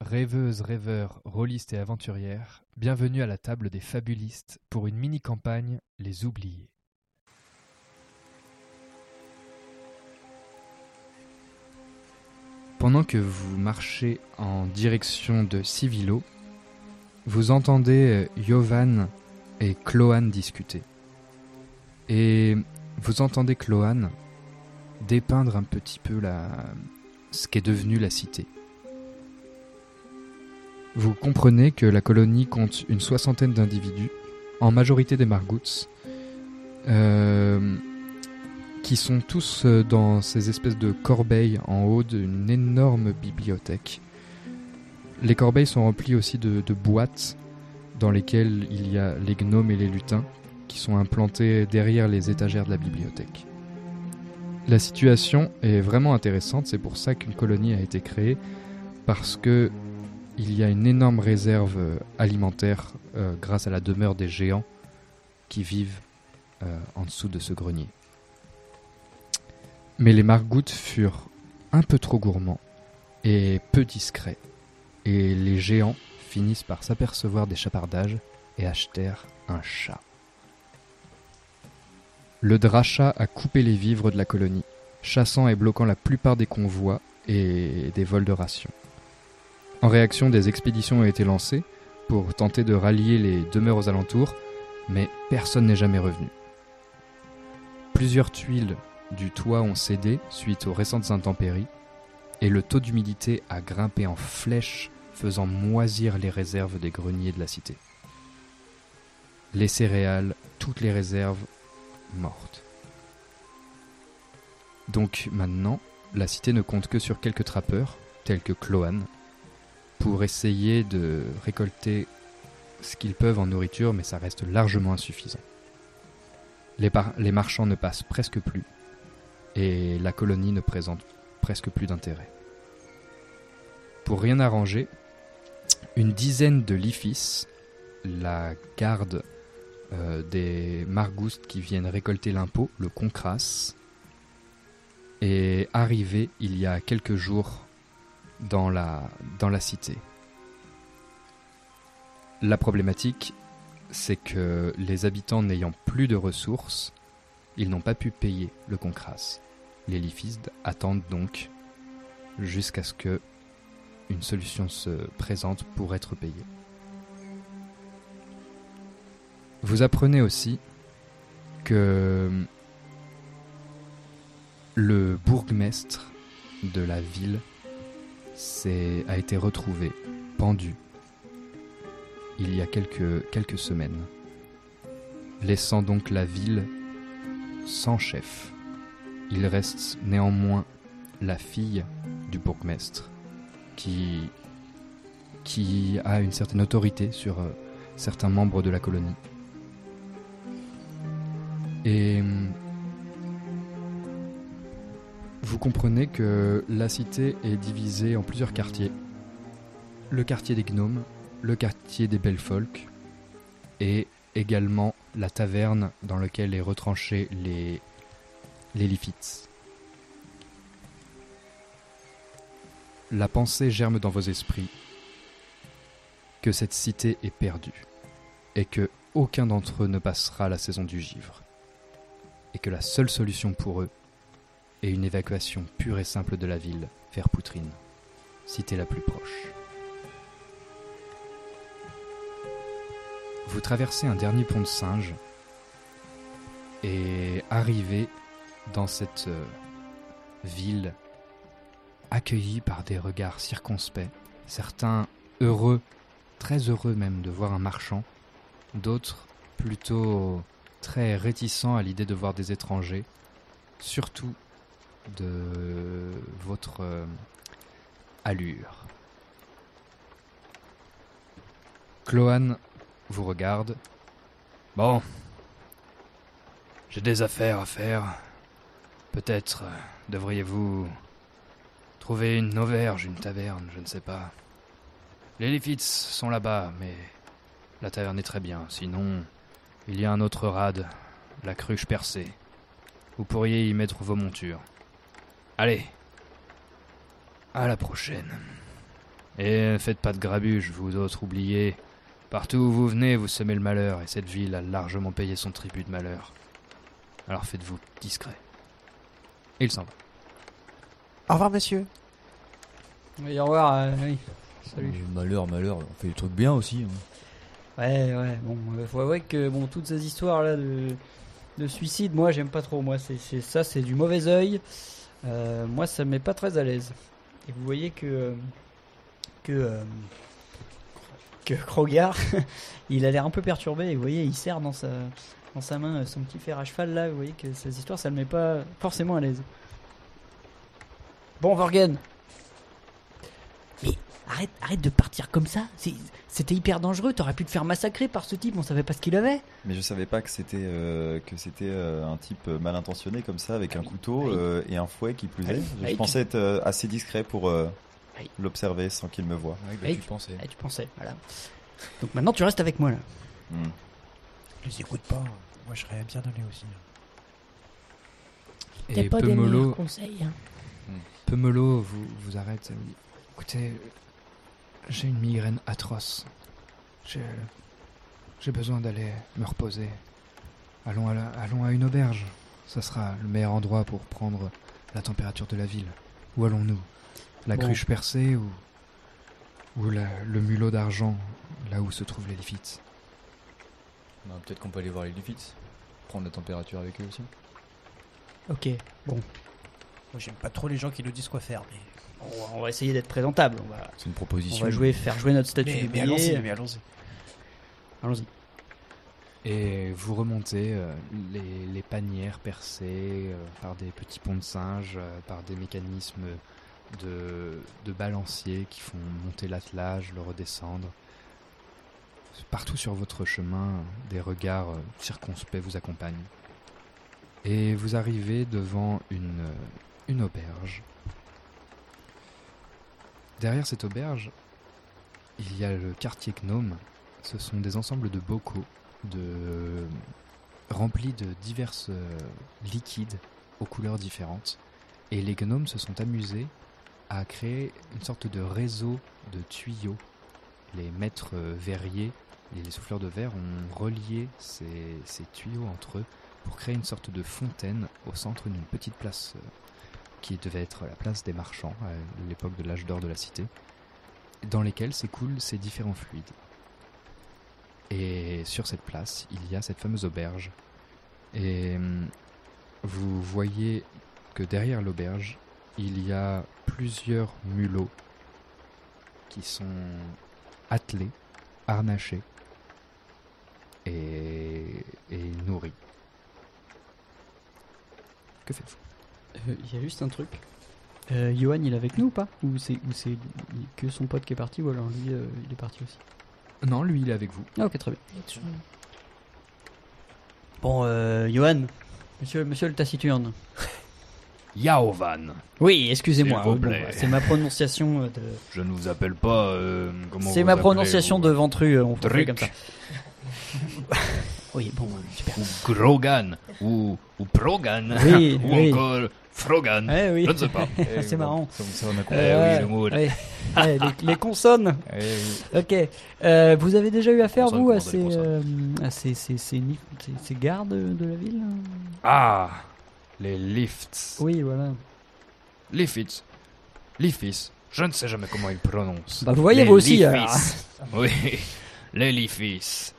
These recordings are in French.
Rêveuses, rêveurs, rôlistes et aventurières, bienvenue à la table des fabulistes pour une mini-campagne Les Oubliés. Pendant que vous marchez en direction de Civilo, vous entendez euh, Yovan et Cloane discuter. Et vous entendez Cloane dépeindre un petit peu la... ce qu'est devenu la cité. Vous comprenez que la colonie compte une soixantaine d'individus, en majorité des Margouts, euh, qui sont tous euh, dans ces espèces de corbeilles en haut d'une énorme bibliothèque. Les corbeilles sont remplies aussi de, de boîtes dans lesquelles il y a les gnomes et les lutins qui sont implantés derrière les étagères de la bibliothèque. La situation est vraiment intéressante, c'est pour ça qu'une colonie a été créée, parce que il y a une énorme réserve euh, alimentaire euh, grâce à la demeure des géants qui vivent euh, en dessous de ce grenier. Mais les margoutes furent un peu trop gourmands et peu discrets, et les géants finissent par s'apercevoir des chapardages et achetèrent un chat. Le dracha a coupé les vivres de la colonie, chassant et bloquant la plupart des convois et des vols de rations. En réaction, des expéditions ont été lancées pour tenter de rallier les demeures aux alentours, mais personne n'est jamais revenu. Plusieurs tuiles du toit ont cédé suite aux récentes intempéries, et le taux d'humidité a grimpé en flèche, faisant moisir les réserves des greniers de la cité. Les céréales, toutes les réserves mortes. Donc maintenant, la cité ne compte que sur quelques trappeurs, tels que Cloane, pour essayer de récolter ce qu'ils peuvent en nourriture, mais ça reste largement insuffisant. Les, marchands ne passent presque plus, et la colonie ne présente presque plus d'intérêt. Pour rien arranger, une dizaine de lifis, la garde euh, des margoustes qui viennent récolter l'impôt, le concras, est arrivé il y a quelques jours dans la, dans la cité. La problématique, c'est que les habitants n'ayant plus de ressources, ils n'ont pas pu payer le concras. Les lifistes attendent donc jusqu'à ce que une solution se présente pour être payé. Vous apprenez aussi que le bourgmestre de la ville a été retrouvé pendu il y a quelques, quelques semaines, laissant donc la ville sans chef. Il reste néanmoins la fille du bourgmestre qui, qui a une certaine autorité sur euh, certains membres de la colonie. Et hum, vous comprenez que la cité est divisée en plusieurs quartiers. Le quartier des gnomes, le quartier des belles et également la taverne dans laquelle est retranché les, les. La pensée germe dans vos esprits que cette cité est perdue et que aucun d'entre eux ne passera la saison du givre et que la seule solution pour eux est une évacuation pure et simple de la ville vers Poutrine, cité la plus proche. Vous traversez un dernier pont de singe et arrivez dans cette euh, ville accueillie par des regards circonspects, certains heureux, très heureux même de voir un marchand, d'autres plutôt très réticents à l'idée de voir des étrangers, surtout de votre euh, allure. Cloane vous regarde. Bon, j'ai des affaires à faire. Peut-être euh, devriez-vous trouver une auberge, une taverne, je ne sais pas. Les Lifits sont là-bas, mais la taverne est très bien. Sinon, il y a un autre rade, la cruche percée. Vous pourriez y mettre vos montures. Allez. À la prochaine. Et faites pas de grabuge, vous autres oubliez. Partout où vous venez, vous semez le malheur, et cette ville a largement payé son tribut de malheur. Alors faites-vous discret. Et il s'en va. Au revoir, monsieur. Oui, au revoir. euh, oui. Salut. Euh, Malheur, malheur, on fait des trucs bien aussi. hein. Ouais, ouais. Bon, euh, faut avouer que bon, toutes ces histoires là de, de suicide, moi, j'aime pas trop. Moi, c'est c'est- ça, c'est du mauvais œil. Euh, moi, ça me met pas très à l'aise. Et vous voyez que euh, que euh, que il a l'air un peu perturbé. Et vous voyez, il serre dans sa dans sa main son petit fer à cheval là. Vous voyez que ces histoires, ça le met pas forcément à l'aise. Bon, Vorgen. Arrête, arrête de partir comme ça. C'était hyper dangereux. T'aurais pu te faire massacrer par ce type. On savait pas ce qu'il avait. Mais je savais pas que c'était euh, que c'était euh, un type mal intentionné comme ça avec un couteau oui. euh, et un fouet qui plus Ah est. oui. Je pensais être euh, assez discret pour euh, l'observer sans qu'il me voie. Bah, tu pensais. Tu pensais, voilà. Donc maintenant, tu restes avec moi là. Hmm. Les écoute pas. Moi, je serais bien donné aussi. Et pas des meilleurs Pemolo, conseils. hein. Pemolo vous, vous arrête. vous dit, Écoutez, j'ai une migraine atroce. J'ai, j'ai besoin d'aller me reposer. Allons à, la- allons à une auberge. Ça sera le meilleur endroit pour prendre la température de la ville. Où allons-nous? La Bon. cruche percée ou, ou la- le mulot d'argent, là où se trouvent les Lifits? Bah, Peut-être qu'on peut aller voir les Lifits. Prendre la température avec eux aussi. Ok, bon. Moi, j'aime pas trop les gens qui nous disent quoi faire. Mais, On va, on essayer d'être présentable. On va, C'est une on proposition. va jouer, faire jouer notre statut mais, allons-y, mais allons-y. Allons-y. Et vous remontez euh, les, les panières percées euh, par des petits ponts de singe, euh, par des mécanismes de, de balancier qui font monter l'attelage, le redescendre. Partout sur votre chemin, des regards euh, circonspects vous accompagnent. Et vous arrivez devant une, une auberge. Derrière cette auberge, il y a le quartier gnome. Ce sont des ensembles de bocaux remplis de divers euh, liquides aux couleurs différentes. Et les gnomes se sont amusés à créer une sorte de réseau de tuyaux. Les maîtres euh, verriers et les souffleurs de verre ont relié ces, ces tuyaux entre eux pour créer une sorte de fontaine au centre d'une petite place euh, qui devait être la place des marchands à l'époque de l'âge d'or de la cité, dans lesquels s'écoulent ces différents fluides. Et sur cette place, il y a cette fameuse auberge. Et hum, vous voyez que derrière l'auberge, il y a plusieurs mulots qui sont attelés, harnachés et, et nourris. Que faites-vous? Euh, Il y a juste un truc. Euh, Johan, il est avec nous ou pas Ou c'est ou c'est que son pote qui est parti ou alors lui, euh, il est parti aussi Non, lui, il est avec vous. Ah ok, très bien. Bon, euh, Johan, monsieur, monsieur le taciturne. Yaovan. Oui, excusez-moi. S'il vous euh, bon, bah, c'est ma prononciation euh, de. Je ne vous appelle pas. euh, comment C'est vous ma appelez, prononciation vous de ventru. euh, On fait comme ça. Oui, bon, super. Ou Grogan. Ou, ou Progan. Oui, ou oui. encore Frogan. Eh oui. Je ne sais pas. c'est marrant. Ça, ça, on a compris. Eh Euh, oui, le mot. ouais. Ouais, les, les consonnes. Eh oui. Ok. Euh, vous avez déjà eu affaire, vous, à ces, euh, à ces, ces, ces, ces- ces gardes de la ville Ah, les lifts. Oui, voilà. Lifts. Lifis. Je ne sais jamais comment ils prononcent. Bah, vous voyez, Les vous aussi, alors. Oui, les Lifis.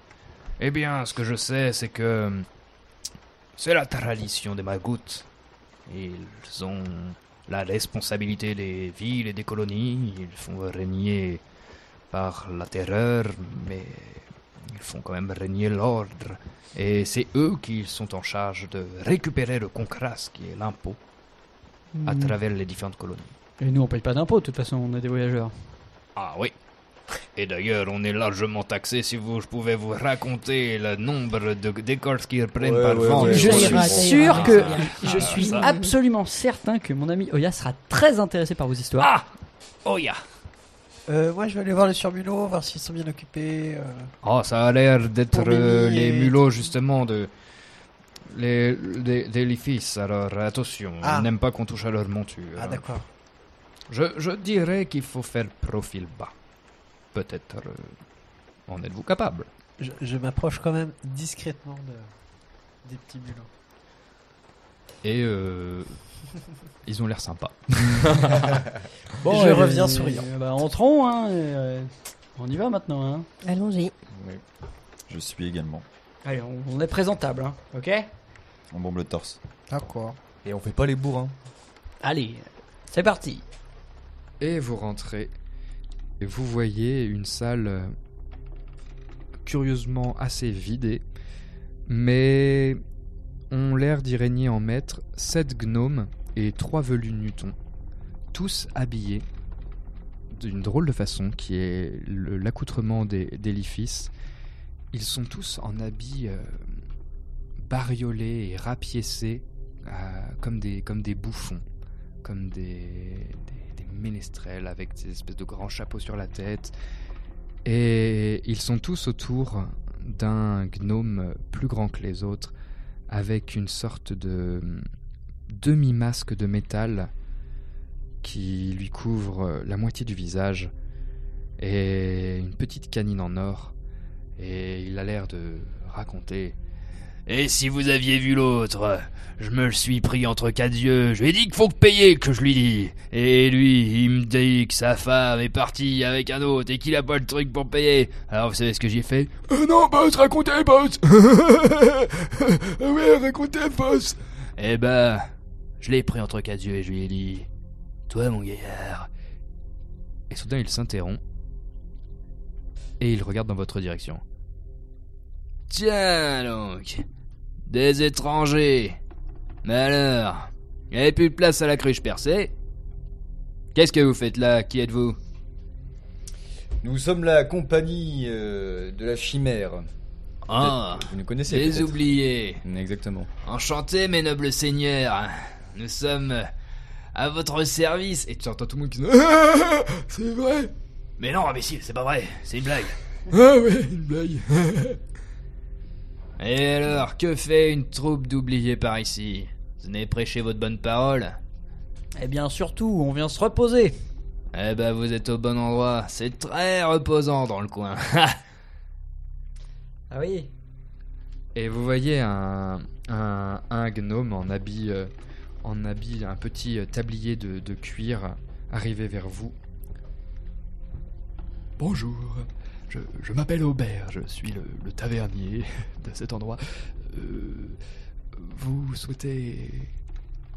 Eh bien, ce que je sais, c'est que c'est la tradition des Magouts. Ils ont la responsabilité des villes et des colonies. Ils font régner par la terreur, mais ils font quand même régner l'ordre. Et c'est eux qui sont en charge de récupérer le concras, qui est l'impôt, à Hmm. travers les différentes colonies. Et nous, on paye pas d'impôts, de toute façon, on est des voyageurs. Ah oui. Et d'ailleurs, on est largement taxé. Si vous, je pouvais vous raconter le nombre de d'écorces qu'ils prennent Ouais, par ouais, vent. ouais, je ouais, suis ouais, sûr ouais, que ouais. je Ah, suis ça. absolument certain que mon ami Oya sera très intéressé par vos histoires. Ah Oh ya Euh, moi, je vais aller voir les surmulots, voir s'ils sont bien occupés. euh. Oh, ça a l'air d'être euh, les et- mulots, justement, de. Les, des, des. Alors, attention, Ah. ils n'aiment pas qu'on touche à leur monture. Ah, d'accord. Je, je dirais qu'il faut faire profil bas. Peut-être. euh, en êtes-vous capable? Je, je m'approche quand même discrètement de, des petits mulots. Et euh, ils ont l'air sympas. je euh, reviens souriant. bah, entrons, hein, et, euh, on y va maintenant. Hein. Oui. Allons-y. Je suis également. Allez, on, on est présentable, hein, ok? On bombe le torse. D'accord. Et on fait pas les bourrins. Allez, c'est parti. Et vous rentrez. Vous voyez une salle euh, curieusement assez vidée, mais ont l'air d'y régner en maître sept gnomes et trois velus nutons, tous habillés d'une drôle de façon qui est l'accoutrement des. Ils sont tous en habits euh, bariolés et rapiécés euh, comme, des, bouffons, comme des avec des espèces de grands chapeaux sur la tête. Et ils sont tous autour d'un gnome plus grand que les autres, avec une sorte de demi-masque de métal qui lui couvre la moitié du visage et une petite canine en or. Et il a l'air de raconter Et si vous aviez vu l'autre, je me le suis pris entre quatre yeux. Je lui ai dit qu'il faut payer, que je lui dis. Et lui, il me dit que sa femme est partie avec un autre et qu'il a pas le truc pour payer. Alors vous savez ce que j'ai fait? Euh, Non, boss, racontez, boss Oui, racontez, boss Eh ben, je l'ai pris entre quatre yeux et je lui ai dit Toi, mon gaillard. Et soudain, il s'interrompt. Et il regarde dans votre direction. Tiens donc, des étrangers. Mais alors, il n'y avait plus de place à la cruche percée? Qu'est-ce que vous faites là? Qui êtes-vous? Nous sommes la compagnie euh, de la chimère. Ah, Vous nous connaissez les oubliés. Exactement. Enchanté, mes nobles seigneurs. Nous sommes à votre service. Et tu entends tout le monde qui dit C'est vrai Mais non, imbécile, c'est pas vrai, c'est une blague. Ah ouais, une blague. Et alors, que fait une troupe d'oubliés par ici? Vous venez prêcher votre bonne parole? Eh bien, surtout, on vient se reposer. Eh ben, vous êtes au bon endroit. C'est très reposant dans le coin. Ah oui Et vous voyez un, un, un gnome en habit, euh, en habit, un petit euh, tablier de, de cuir arriver vers vous. Bonjour, je, je m'appelle Aubert, je suis le, le tavernier de cet endroit. Euh, vous souhaitez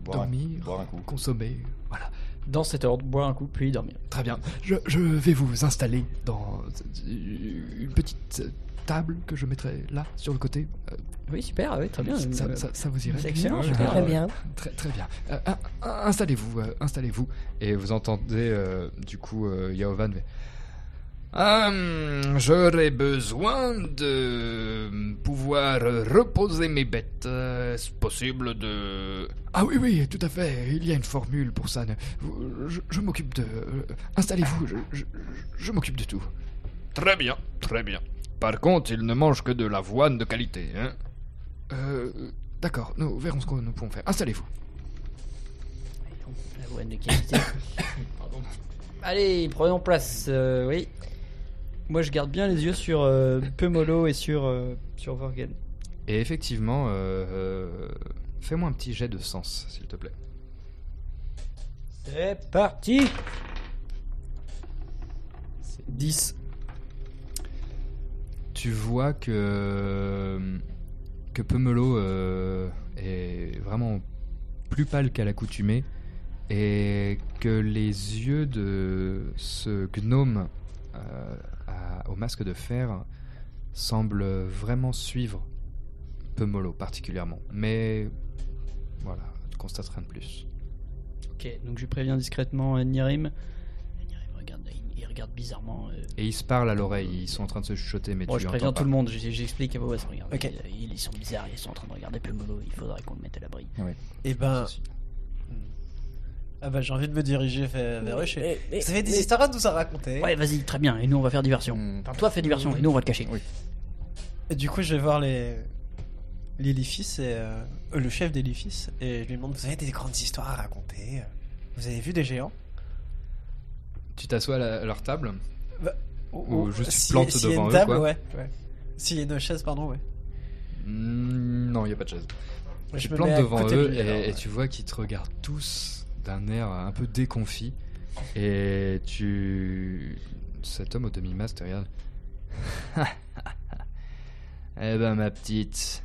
Boire un- dormir, boire un coup. consommer Voilà, Dans cet ordre, boire un coup, puis dormir. très bien. Je, je vais vous installer dans une petite table que je mettrai là, sur le côté. Euh, Oui, super, oui, très bien. Ça, Euh, ça- ça vous irait c'est excellent, Euh. Très bien. Très, très bien. Euh, in- in- installez-vous, euh, installez-vous. Et vous entendez euh, du coup euh, Yaovan. Hum, J'aurais besoin de pouvoir reposer mes bêtes. Est-ce possible de... Ah oui, oui, tout à fait. Il y a une formule pour ça. Je, je m'occupe de. euh, Installez-vous, je, je- je m'occupe de tout. Très bien, très bien. Par contre, il ne mange que de l'avoine de qualité, hein Euh. D'accord, nous verrons ce que nous pouvons faire. Installez-vous. L'avoine de qualité. Allez, prenons place. euh, oui. Moi, je garde bien les yeux sur euh, Pemolo et sur, euh, sur Vorgen. Et effectivement, euh, fais-moi un petit jet de sens, s'il te plaît. C'est parti 10. Tu vois que que Pemelo est vraiment plus pâle qu'à l'accoutumée et que les yeux de ce gnome à- au masque de fer semblent vraiment suivre Pemolo particulièrement. Mais voilà, tu constates rien de plus. Ok, donc je préviens discrètement Nirim. Nirim regarde, il, il regarde bizarrement. euh, Et ils se parlent à l'oreille, ils sont en train de se chuchoter, mais Bon, tu je préviens pas. tout le monde, j'explique à Boas, regarde. Ok. Ils, ils sont bizarres, ils sont en train de regarder Pemolo, il faudrait qu'on le mette à l'abri. Et ben. Ah bah j'ai envie de me diriger vers, vers eux. je Mais- Vous avez des mais- histoires à nous à raconter Ouais, vas-y, très bien, et nous on va faire diversion. Enfin, toi fais diversion, et nous on va te cacher. Et du coup, je vais voir les l'édifice et euh, euh, le chef d'édifice et je lui demande Vous avez des grandes histoires à raconter? Vous avez vu des géants? Tu t'assois à, la- à leur table? Bah, Ou juste tu si- plantes s'il y a devant une eux, table, quoi? ouais. ouais. S'il y a une chaise, pardon, ouais. Mm, Non, il n'y a pas de chaise. Je tu me plantes mets à devant côté de eux lui, et, alors, et ouais. tu vois qu'ils te regardent tous d'un air un peu déconfit. Et tu. Cet homme au demi-masque te regarde. eh ben, ma petite.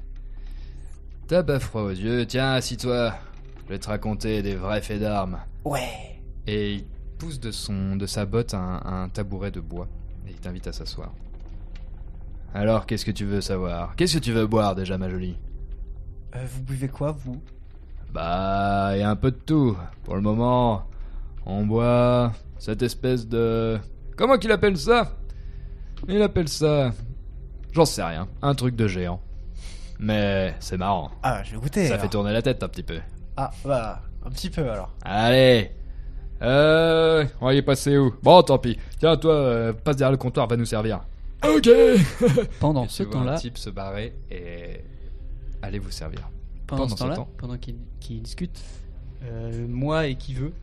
T'as pas froid aux yeux Tiens, assis-toi. Je vais te raconter des vrais faits d'armes. Ouais. Et il pousse de, son, de sa botte un, un tabouret de bois. Et il t'invite à s'asseoir. Alors, qu'est-ce que tu veux savoir? Qu'est-ce que tu veux boire déjà, ma jolie? Euh, vous buvez quoi, vous? Bah, il y a un peu de tout. Pour le moment, on boit cette espèce de... Comment qu'il appelle ça? Il appelle ça... J'en sais rien. Un truc de géant. Mais c'est marrant. Ah, je vais goûter. Ça alors. fait tourner la tête un petit peu. Ah, bah, un petit peu alors. Allez Euh... On va y passer où? Bon, tant pis. Tiens, toi, euh, passe derrière le comptoir, va nous servir. Ok Pendant Et ce tu vois temps-là- un type se barrer et... Allez vous servir. Pendant, ce temps-là, temps, pendant qu'ils discutent, euh, moi et qui veut,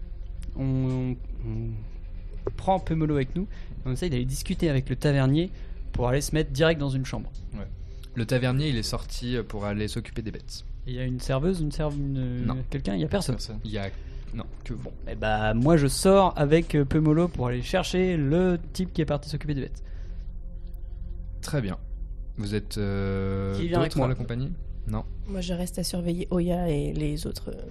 on, on prend Pemolo avec nous, et on essaye d'aller discuter avec le tavernier pour aller se mettre direct dans une chambre. Ouais. Le tavernier, il est sorti pour aller s'occuper des bêtes. Il y a une serveuse, une serve, une... Non. quelqu'un, il y a personne. Il y a... Non, que vous. Et bah moi je sors avec euh, Pemolo pour aller chercher le type qui est parti s'occuper des bêtes. Très bien. Vous êtes euh, Qui vient avec d'autres moi à la compagnie? Non. Moi, je reste à surveiller Oya et les autres. euh,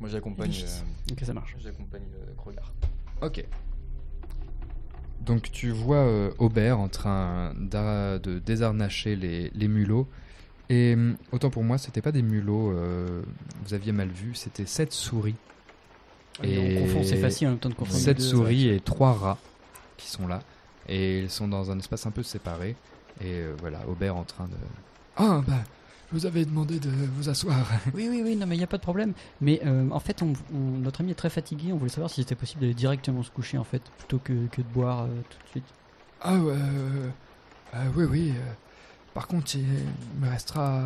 Moi j'accompagne. Euh, Ok, ça marche. J'accompagne euh. Ok. Donc tu vois euh, Aubert en train d'a- de désarnacher les, les mulots. Et hum, autant pour moi, c'était pas des mulots, euh, vous aviez mal vu, c'était sept souris. Et on confond, c'est facile en même temps de confondre les Sept deux, souris et trois rats qui sont là. Et ils sont dans un espace un peu séparé. Et euh, voilà, Aubert en train de... Ah, bah, je vous avais demandé de vous asseoir. Oui, oui, oui, non, mais il n'y a pas de problème. Mais euh, en fait, on, on- notre ami est très fatigué. On voulait savoir si c'était possible d'aller directement se coucher, en fait, plutôt que, que de boire euh, tout de suite. Ah, ouais, euh, euh, oui, oui. euh, par contre, il me restera.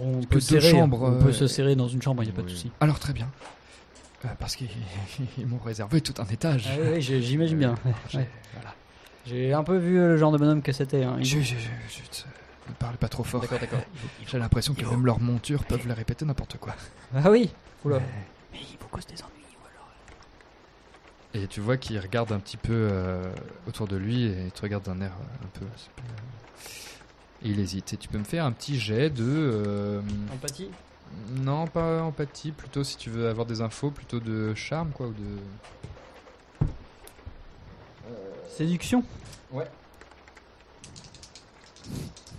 On peut, serrer, chambres. on peut euh, se serrer dans une chambre, il n'y a pas de souci. Alors, très bien. Euh, parce qu'ils ils m'ont réservé tout un étage. Ah oui, j'imagine bien. Euh, j'ai- ouais. Voilà. J'ai un peu vu le genre de bonhomme que c'était. Hein. Je, je, je, ne parlez pas trop fort. D'accord, d'accord. J'ai l'impression que même leurs montures peuvent les répéter n'importe quoi. Ah oui Oula. Mais il faut cause des ennuis. Et tu vois qu'il regarde un petit peu euh, autour de lui et il te regarde d'un air euh, un peu... Et il hésite. Et tu peux me faire un petit jet de... euh, Empathie? Non, pas empathie, plutôt si tu veux avoir des infos, plutôt de charme, quoi, ou de... Séduction? Ouais.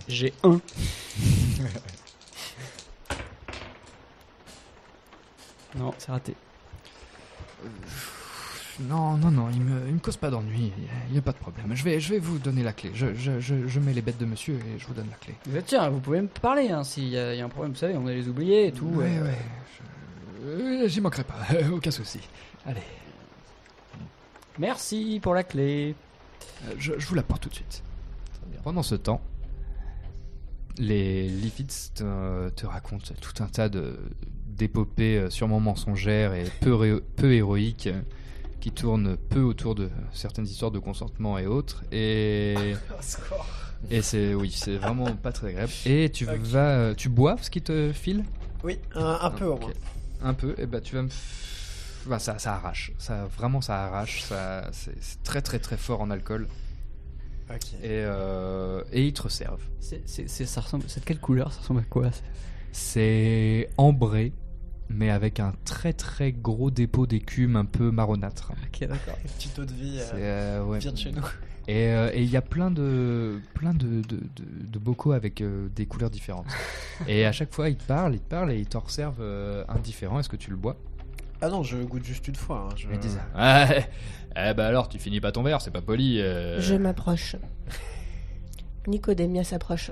J'ai un. non, c'est raté. Non, non, non, il me, il me cause pas d'ennui, il n'y a, pas de problème. Je vais, je vais vous donner la clé. Je, je, je, je mets les bêtes de monsieur et je vous donne la clé. Mais tiens, vous pouvez me parler hein, s'il y, a il y a un problème, vous savez, on est les oubliés et tout. Ouais, euh, ouais. Euh, J'y manquerai pas, aucun souci. Allez, Merci pour la clé. euh, je, je vous l'apporte tout de suite. Pendant ce temps, les Lifids te, te racontent tout un tas d'épopées euh, sûrement mensongères et peu, ré- peu héroïques euh, qui tournent peu autour de certaines histoires de consentement et autres. Et, et c'est oui, c'est vraiment pas très agréable. Et tu vas, euh, tu bois ce qui te file? Oui, un, un peu au moins. Un peu, et bah tu vas me. Bah, ça, ça arrache, ça, vraiment ça arrache, ça, c'est très très très fort en alcool. Et, euh, et ils te resservent. C'est, c'est, c'est- ça ressemble, c'est de quelle couleur? Ça ressemble à quoi c'est- ambré, mais avec un très très gros dépôt d'écume un peu marronâtre. Ok, d'accord. Une petite eau de vie euh, euh, ouais. vient de chez nous. Et euh, et il y a plein de plein de, de, de- de bocaux avec euh, des couleurs différentes. et à chaque fois, ils te parlent, ils te parlent et ils t'en resservent euh, un différent. Est-ce que tu le bois? Ah non, je goûte juste une fois. hein, je- Ils disent, Ah, eh bah alors, tu finis pas ton verre, c'est pas poli. euh. Je m'approche. Nicodémia s'approche.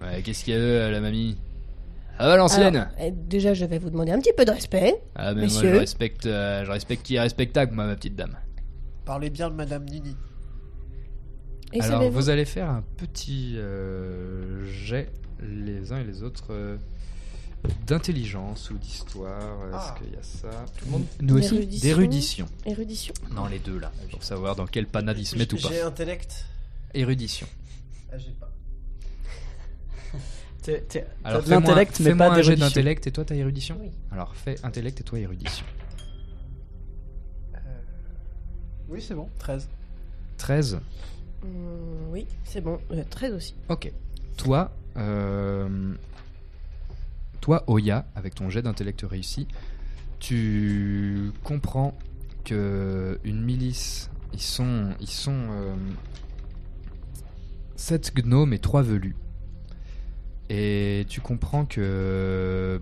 Ouais, Qu'est-ce qu'il y a euh, la mamie? Ah, l'ancienne Alors, eh, Déjà, je vais vous demander un petit peu de respect. Ah, mais moi Messieurs. je respecte, euh, je respecte qui est respectable, moi, ma petite dame. Parlez bien de Madame Nini. Et Alors, savez-vous- vous allez faire un petit euh, jet, les uns et les autres, euh, d'intelligence ou d'histoire. Est-ce Ah. qu'il y a ça Tout le monde Nous aussi D'érudition. Érudition. Non, les deux là, pour savoir dans quel panade ils se mettent ou pas. J'ai intellect. Érudition. Ah, j'ai pas. T'es- t'es- Alors, t'as l'intellect, mais pas d'érudition. d'intellect et toi t'as érudition Oui. Alors, fais intellect et toi érudition. Oui, c'est bon. 13. 13. Hmm, oui, c'est bon. Euh, 13 aussi. Ok. Toi, euh, toi, Oya, avec ton jet d'intellect réussi, tu comprends que une milice, ils sont, ils sont euh, sept gnomes et trois velus. Et tu comprends que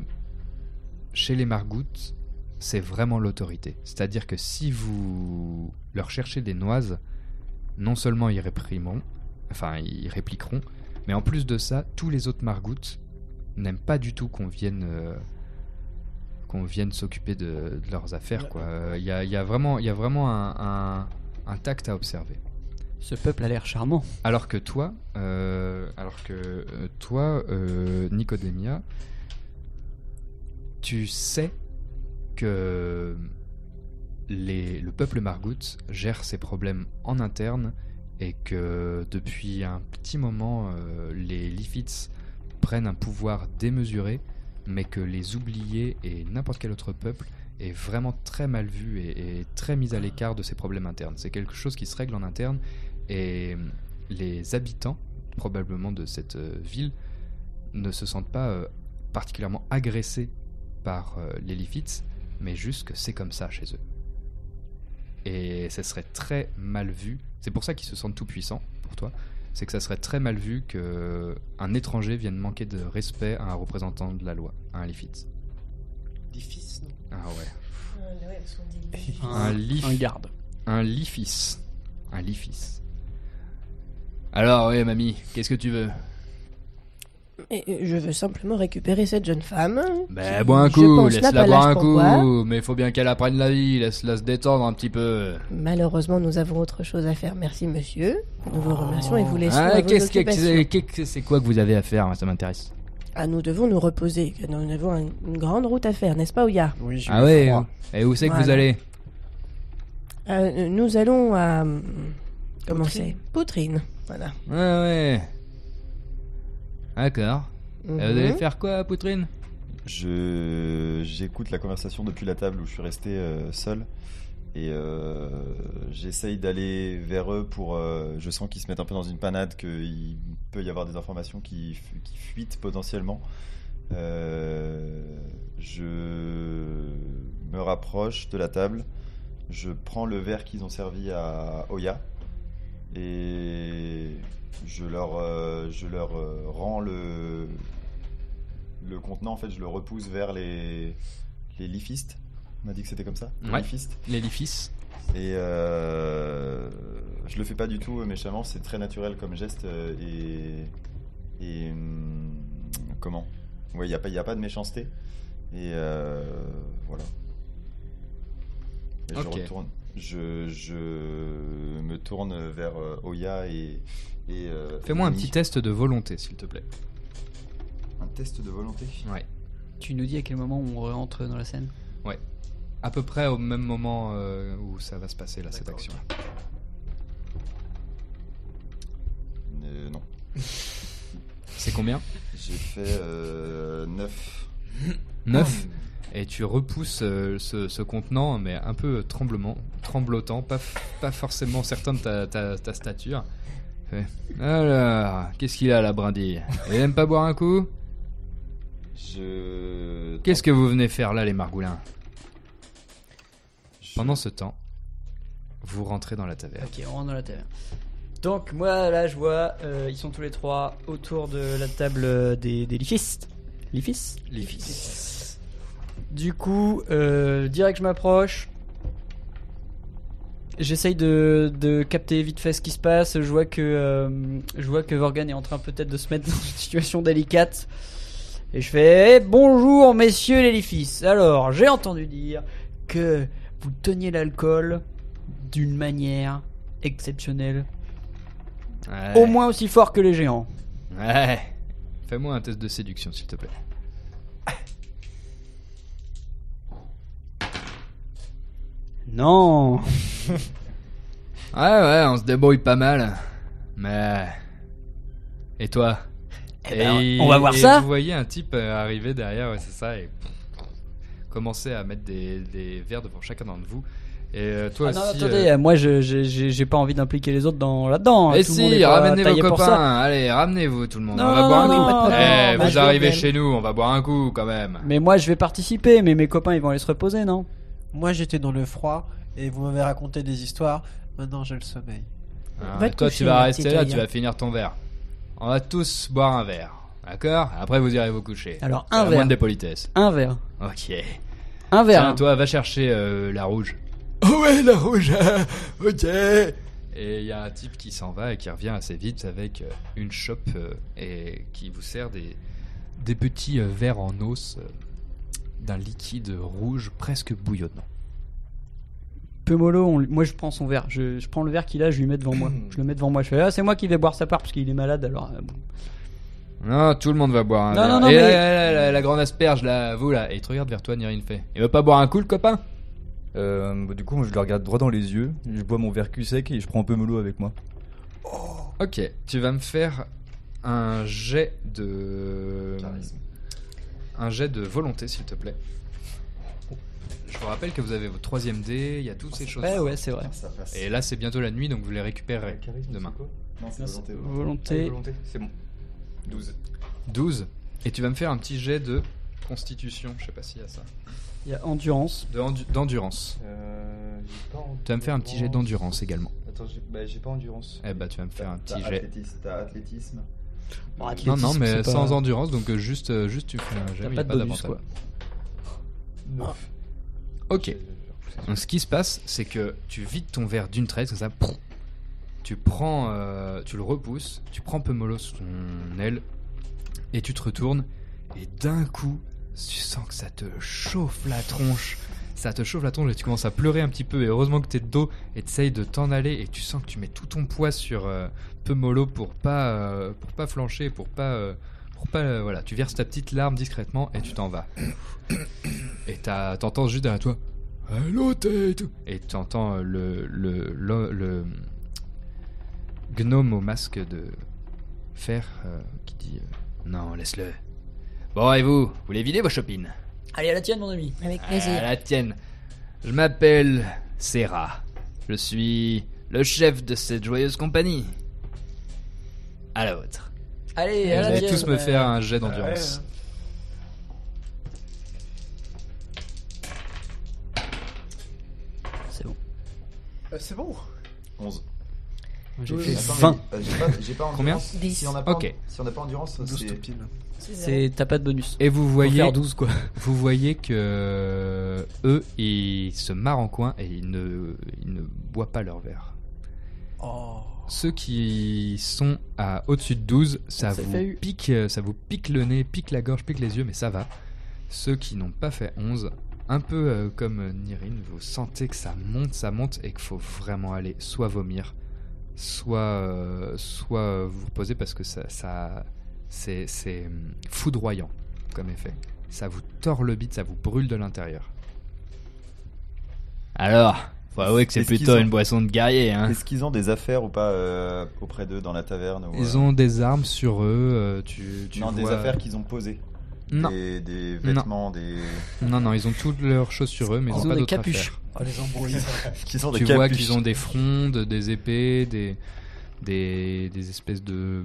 chez les Margoutes, c'est vraiment l'autorité. C'est-à-dire que si vous leur cherchez des noises, non seulement ils réprimeront, enfin ils répliqueront, mais en plus de ça, tous les autres N'aiment pas du tout qu'on vienne euh, qu'on vienne s'occuper de, de leurs affaires. quoi. Euh, Il y, a, il y a vraiment, il y a vraiment un, un- un tact à observer. Ce peuple a l'air charmant. Alors que toi, euh, alors que euh, toi, euh, Nicodémia, tu sais que les, le peuple Margout gère ses problèmes en interne et que depuis un petit moment, euh, les Lifites prennent un pouvoir démesuré, mais que les oubliés et n'importe quel autre peuple est vraiment très mal vu et, très mis à l'écart de ses problèmes internes. C'est quelque chose qui se règle en interne et les habitants, probablement de cette euh, ville, ne se sentent pas euh, particulièrement agressés par euh, les Lifites, mais juste que c'est comme ça chez eux. Et ça serait très mal vu. C'est pour ça qu'ils se sentent tout puissants pour toi. C'est que ça serait très mal vu que un étranger vienne manquer de respect à un représentant de la loi, à un Lifite. Des fils, non Ah ouais. Un, Un, lif, un garde. Un lifis. Un lifis. Alors, ouais, mamie, qu'est-ce que tu veux? Et, euh, je veux simplement récupérer cette jeune femme. Bah, qui, bois un coup, laisse-la boire un coup, boire. mais il faut bien qu'elle apprenne la vie, laisse-la se détendre un petit peu. Malheureusement, nous avons autre chose à faire. Merci, monsieur. Nous vous remercions et vous laissons Ah, à vos qu'est-ce que occupations. c'est qu'est-ce que c'est quoi que vous avez à faire Ça m'intéresse. Ah, nous devons nous reposer. Nous avons un- une grande route à faire, n'est-ce pas, Ouya? Oui, Ah ouais froid. Et où c'est que vous allez? Euh, Nous allons à... Comment Poutrine. c'est? Poutrine. Voilà. Ouais, ouais. D'accord. Et Vous allez Mhm. faire quoi, Poutrine? Je j'écoute la conversation depuis la table où je suis resté euh, seul et euh, j'essaye d'aller vers eux pour. euh, je sens qu'ils se mettent un peu dans une panade, qu'il peut y avoir des informations qui, qui fuitent potentiellement. Euh, je me rapproche de la table, je prends le verre qu'ils ont servi à Oya et je leur, euh, je leur euh, rends le, le contenant, en fait, je le repousse vers les, les lifistes. On a dit que c'était comme ça Les Ouais. lifistes. Les lifis. Et euh, je le fais pas du tout méchamment, c'est très naturel comme geste euh, et. Et. hum, comment? Ouais, il n'y a, pas- y a pas de méchanceté. Et euh, voilà. Et je retourne. Je, je me tourne vers euh, Oya et. et euh, Fais-moi un petit test de volonté, s'il te plaît. Un test de volonté Ouais. Tu nous dis à quel moment on rentre dans la scène? Ouais. À peu près au même moment euh, où ça va se passer, là, cette action. Euh, non. C'est combien? J'ai fait euh, 9. 9 et tu repousses euh, ce, ce contenant, mais un peu tremblement, tremblotant, pas, pas forcément certain de ta, ta- ta stature. Fait, Alors, qu'est-ce qu'il a la brindille? Il aime pas boire un coup? Je. Qu'est-ce que vous venez faire là, les margoulins? Pendant ce temps, vous rentrez dans la taverne. Ok, on rentre dans la taverne. Donc moi là je vois, euh, ils sont tous les trois autour de la table des, des lifistes. Lifis Lifis. Du coup, euh, direct je m'approche. J'essaye de, de capter vite fait ce qui se passe. Je vois que euh, je vois que Vorgan est en train peut-être de se mettre dans une situation délicate. Et je fais Eh, bonjour messieurs les. Alors j'ai entendu dire que vous teniez l'alcool d'une manière exceptionnelle, Ouais. au moins aussi fort que les géants. Ouais. Fais-moi un test de séduction, s'il te plaît. Non. Ouais, ouais, on se débrouille pas mal. Mais. Et toi? Eh ben, on va voir et ça. Vous voyez un type euh, arriver derrière, ouais, c'est ça, et commencer à mettre des, des verres devant chacun d'entre vous. Et euh, toi Ah non, aussi. attendez, euh, moi je j'ai pas envie d'impliquer les autres dans là-dedans. Et Tout le monde est si, ramenez vos copains. Allez, ramenez-vous tout le monde. Non, on va boire non, un coup. non, Eh, non, vous arrivez chez nous, on va boire un coup quand même. Mais moi je vais participer, mais mes copains ils vont aller se reposer, non? Moi j'étais dans le froid et vous m'avez raconté des histoires. Maintenant j'ai le sommeil. Ah, Va et te toi, coucher, tu vas ma rester là, Aya. tu vas finir ton verre. On va tous boire un verre. D'accord? Après, vous irez vous coucher. Alors, C'est un la verre. moindre des politesses. Un verre. Ok. Un verre. Tiens, toi, va chercher euh, la rouge. Oh ouais, la rouge, ok. Et il y a un type qui s'en va et qui revient assez vite avec euh, une chope euh, et qui vous sert des, des petits euh, verres en os euh, d'un liquide rouge presque bouillonnant. Pemolo, on- moi je prends son verre. Je, je prends le verre qu'il a, je lui mets devant moi. Je le mets devant moi. Je fais ah, c'est moi qui vais boire sa part parce qu'il est malade alors. euh, bon. Non, tout le monde va boire un Non, verre. non, non, et mais- là, là, là, la grande asperge, là, vous là, et il te regarde vers toi, ni rien ne fait. Il veut pas boire un coup, le copain? Euh, bah, du coup, je le regarde droit dans les yeux, je bois mon verre cul sec et je prends un peu melot avec moi. Ok, tu vas me faire un jet de. Un jet de volonté, s'il te plaît. Je vous rappelle que vous avez votre troisième dé, il y a toutes ces choses. Ouais, ouais, c'est vrai. Ça passe. Et là, c'est bientôt la nuit, donc vous les récupérerez demain. Non, c'est volonté. Volonté. c'est bon. 12. 12. Et tu vas me faire un petit jet de constitution, je sais pas s'il y a ça. Il y a endurance. De endu- D'endurance. Euh, j'ai pas Tu vas me faire un petit jet d'endurance également. Attends, j'ai bah, j'ai pas endurance. Eh bah, tu vas me faire un petit jet. T'as athlétisme. Bon, Non, non, mais pas- sans endurance, donc euh, juste, euh, juste tu fais un pas de bonus, quoi. Ok. Donc ce qui se passe, c'est que tu vides ton verre d'une traite, comme ça, tu prends, euh, tu le repousses, tu prends Pemolo sous ton aile, et tu te retournes, et d'un coup, tu sens que ça te chauffe la tronche. Ça te chauffe la tronche et tu commences à pleurer un petit peu. Et heureusement que t'es de dos et de t'en aller. Et tu sens que tu mets tout ton poids sur euh, Pemolo pour pas, euh, pas flancher, pour pas, euh, pas, voilà. Tu verses ta petite larme discrètement et tu t'en vas. Et t'entends juste derrière toi. Allô, t'es et t'entends le, le, le, gnome au masque de fer qui dit Non, laisse-le. Bon, et vous Vous les videz vos chopines? Allez, à la tienne, mon ami. Avec À plaisir. la tienne. Je m'appelle Serra. Je suis le chef de cette joyeuse compagnie. À la vôtre. Allez, à vous la allez tienne. tous me faire un jet d'endurance. C'est bon. Euh, c'est bon 11. J'ai fait attends, 20. mais, euh, J'ai pas, Combien endurance. Dix. Si on n'a pas, Ok. si on n'a pas endurance, 12 c'est. tout pile. C'est t'as pas de bonus. Et vous voyez, faire 12 quoi. vous voyez que eux, ils se marrent en coin et ils ne, ils ne boit pas leur verre. Oh. Ceux qui sont à au-dessus de 12, ça vous, fait pique, euh, ça vous pique le nez, pique la gorge, pique les yeux, mais ça va. Ceux qui n'ont pas fait 11, un peu euh, comme Nirine, vous sentez que ça monte, ça monte et qu'il faut vraiment aller soit vomir, soit, euh, soit vous reposer parce que ça, ça c'est, c'est hum, foudroyant comme effet. Ça vous tord le bide, ça vous brûle de l'intérieur. Alors, faut avouer que c'est plutôt ont- une boisson de guerrier, hein. Est-ce qu'ils ont des affaires ou pas euh, auprès d'eux dans la taverne ou, Ils euh, ont des armes sur eux, euh, tu, tu Non, des affaires qu'ils ont posées. Non. Des, des Non. vêtements, des. Non, non, ils ont toutes leurs choses sur eux, mais ils Ils ont ont pas des d'autres capuches. affaires. Oh, les embrouilles. Qu'ils ont des tu vois qu'ils ont des frondes, des épées, des, des, des espèces de,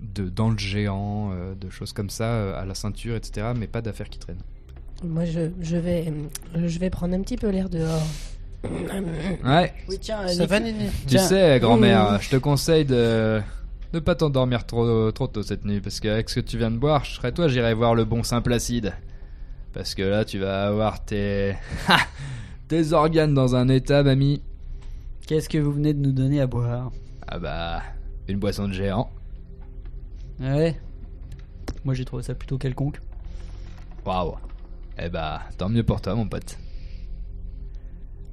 de dents de géants, euh, de choses comme ça euh, à la ceinture, etc. Mais pas d'affaires qui traînent. Moi, je, je, vais, je vais prendre un petit peu l'air dehors. Ouais. Oui, tiens, Ça va, Nini Tu Tiens. sais, grand-mère, Mmh. je te conseille de ne pas t'endormir trop, trop tôt cette nuit, parce qu'avec ce que tu viens de boire, je serais toi, j'irais voir le bon Saint-Placide. Parce que là, tu vas avoir tes... Ha tes organes dans un état, mamie. Qu'est-ce que vous venez de nous donner à boire? Ah bah, une boisson de géant. Ouais. Moi, j'ai trouvé ça plutôt quelconque. Waouh. Eh bah, tant mieux pour toi, mon pote.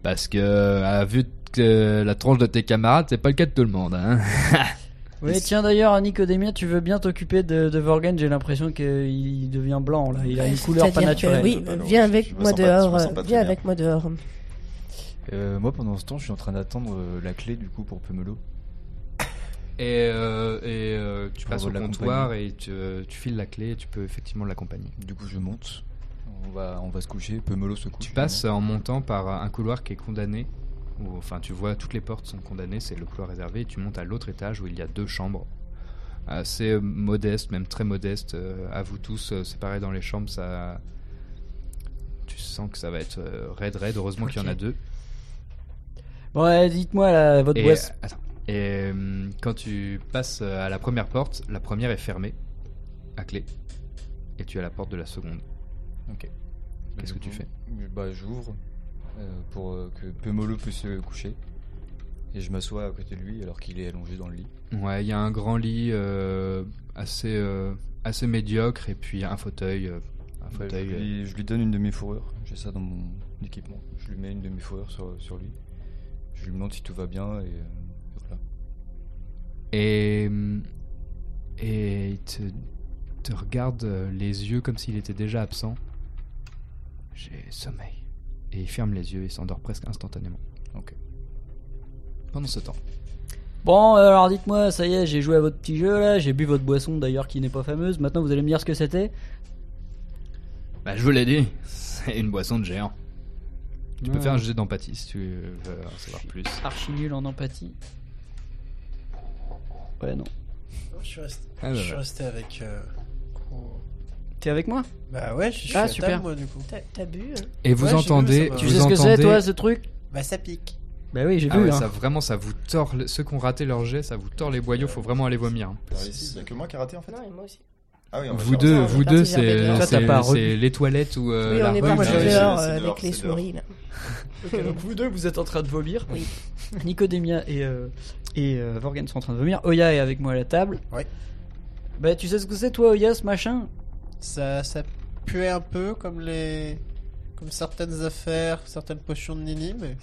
Parce que, à vue de la tronche de tes camarades, c'est pas le cas de tout le monde, hein. Oui, tiens d'ailleurs, Nicodémia, tu veux bien t'occuper de, de Vorgen J'ai l'impression qu'il devient blanc là. Il a une couleur pas naturelle. Oui, viens avec moi dehors. Viens avec moi dehors. Moi, pendant ce temps, je suis en train d'attendre euh, la clé du coup pour Pumelo. Et, euh, et euh, tu passes au comptoir et tu, euh, tu files la clé et tu peux effectivement l'accompagner. Du coup, je monte. On va, on va se coucher. Pumelo se couche. Tu passes en montant par un couloir qui est condamné. Où, enfin, tu vois, toutes les portes sont condamnées, c'est le couloir réservé. Et tu montes à l'autre étage où il y a deux chambres. Assez modestes, même très modestes. euh, à vous tous, euh, séparés dans les chambres, ça. Tu sens que ça va être euh, raide, raide. Heureusement qu'il y en a deux. Bon, ouais, dites-moi votre Et, attends. Et quand tu passes à la première porte, la première est fermée à clé. Et tu as la porte de la seconde. Ok. Qu'est-ce que tu fais? Bah, j'ouvre pour euh, que Pumelo puisse se coucher. Et je m'assois à côté de lui alors qu'il est allongé dans le lit. Ouais, il y a un grand lit euh, assez, euh, assez médiocre et puis un fauteuil. euh, un fauteuil je, euh, lui, je lui donne une de mes fourrures. J'ai ça dans mon équipement. Je lui mets une de mes fourrures sur, sur lui. Je lui demande si tout va bien et euh, voilà. Et, et il te, te regarde euh, les yeux comme s'il était déjà absent. J'ai sommeil. Et il ferme les yeux et s'endort presque instantanément. Ok. Pendant ce temps. Bon, alors dites-moi, ça y est, j'ai joué à votre petit jeu là, j'ai bu votre boisson d'ailleurs qui n'est pas fameuse. Maintenant, vous allez me dire ce que c'était Bah, je vous l'ai dit, c'est une boisson de géant. Tu peux faire un jet d'empathie si tu veux en savoir plus. Archi nul en empathie. Ouais, non. Je suis resté, Ah, bah, je suis ouais. resté avec. euh. T'es avec moi Bah ouais, je suis Ah, à super. table, moi du coup. T'as t'as bu hein Et vous Ouais, j'ai vu, entendez. ça m'a- Tu vous sais ce que c'est entendez- toi, ce truc? Bah ça pique. Bah oui, j'ai Ah vu. ouais, hein. ça vraiment, ça vous tord. le- Ceux qui ont raté leur jet, ça vous tord les boyaux. Faut vraiment aller vomir. Par ici, il y a que moi qui a raté en fait. Non, et moi aussi. Ah oui, on va Vous faire deux, ça. vous parti deux, vers c'est dehors. Toi, t'as c'est- pas c'est les toilettes ou euh, Oui, la on est rue, parti c'est- dehors euh, dehors, avec les c'est dehors. souris là. Ok, donc vous deux, vous êtes en train de vomir. Oui. Nicodémia et, euh, et euh, Vorgan sont en train de vomir. Oya est avec moi à la table. Ouais. Bah, tu sais ce que c'est, toi, Oya, ce machin? Ça, ça puait un peu comme les. Comme certaines affaires, certaines potions de Nini, mais.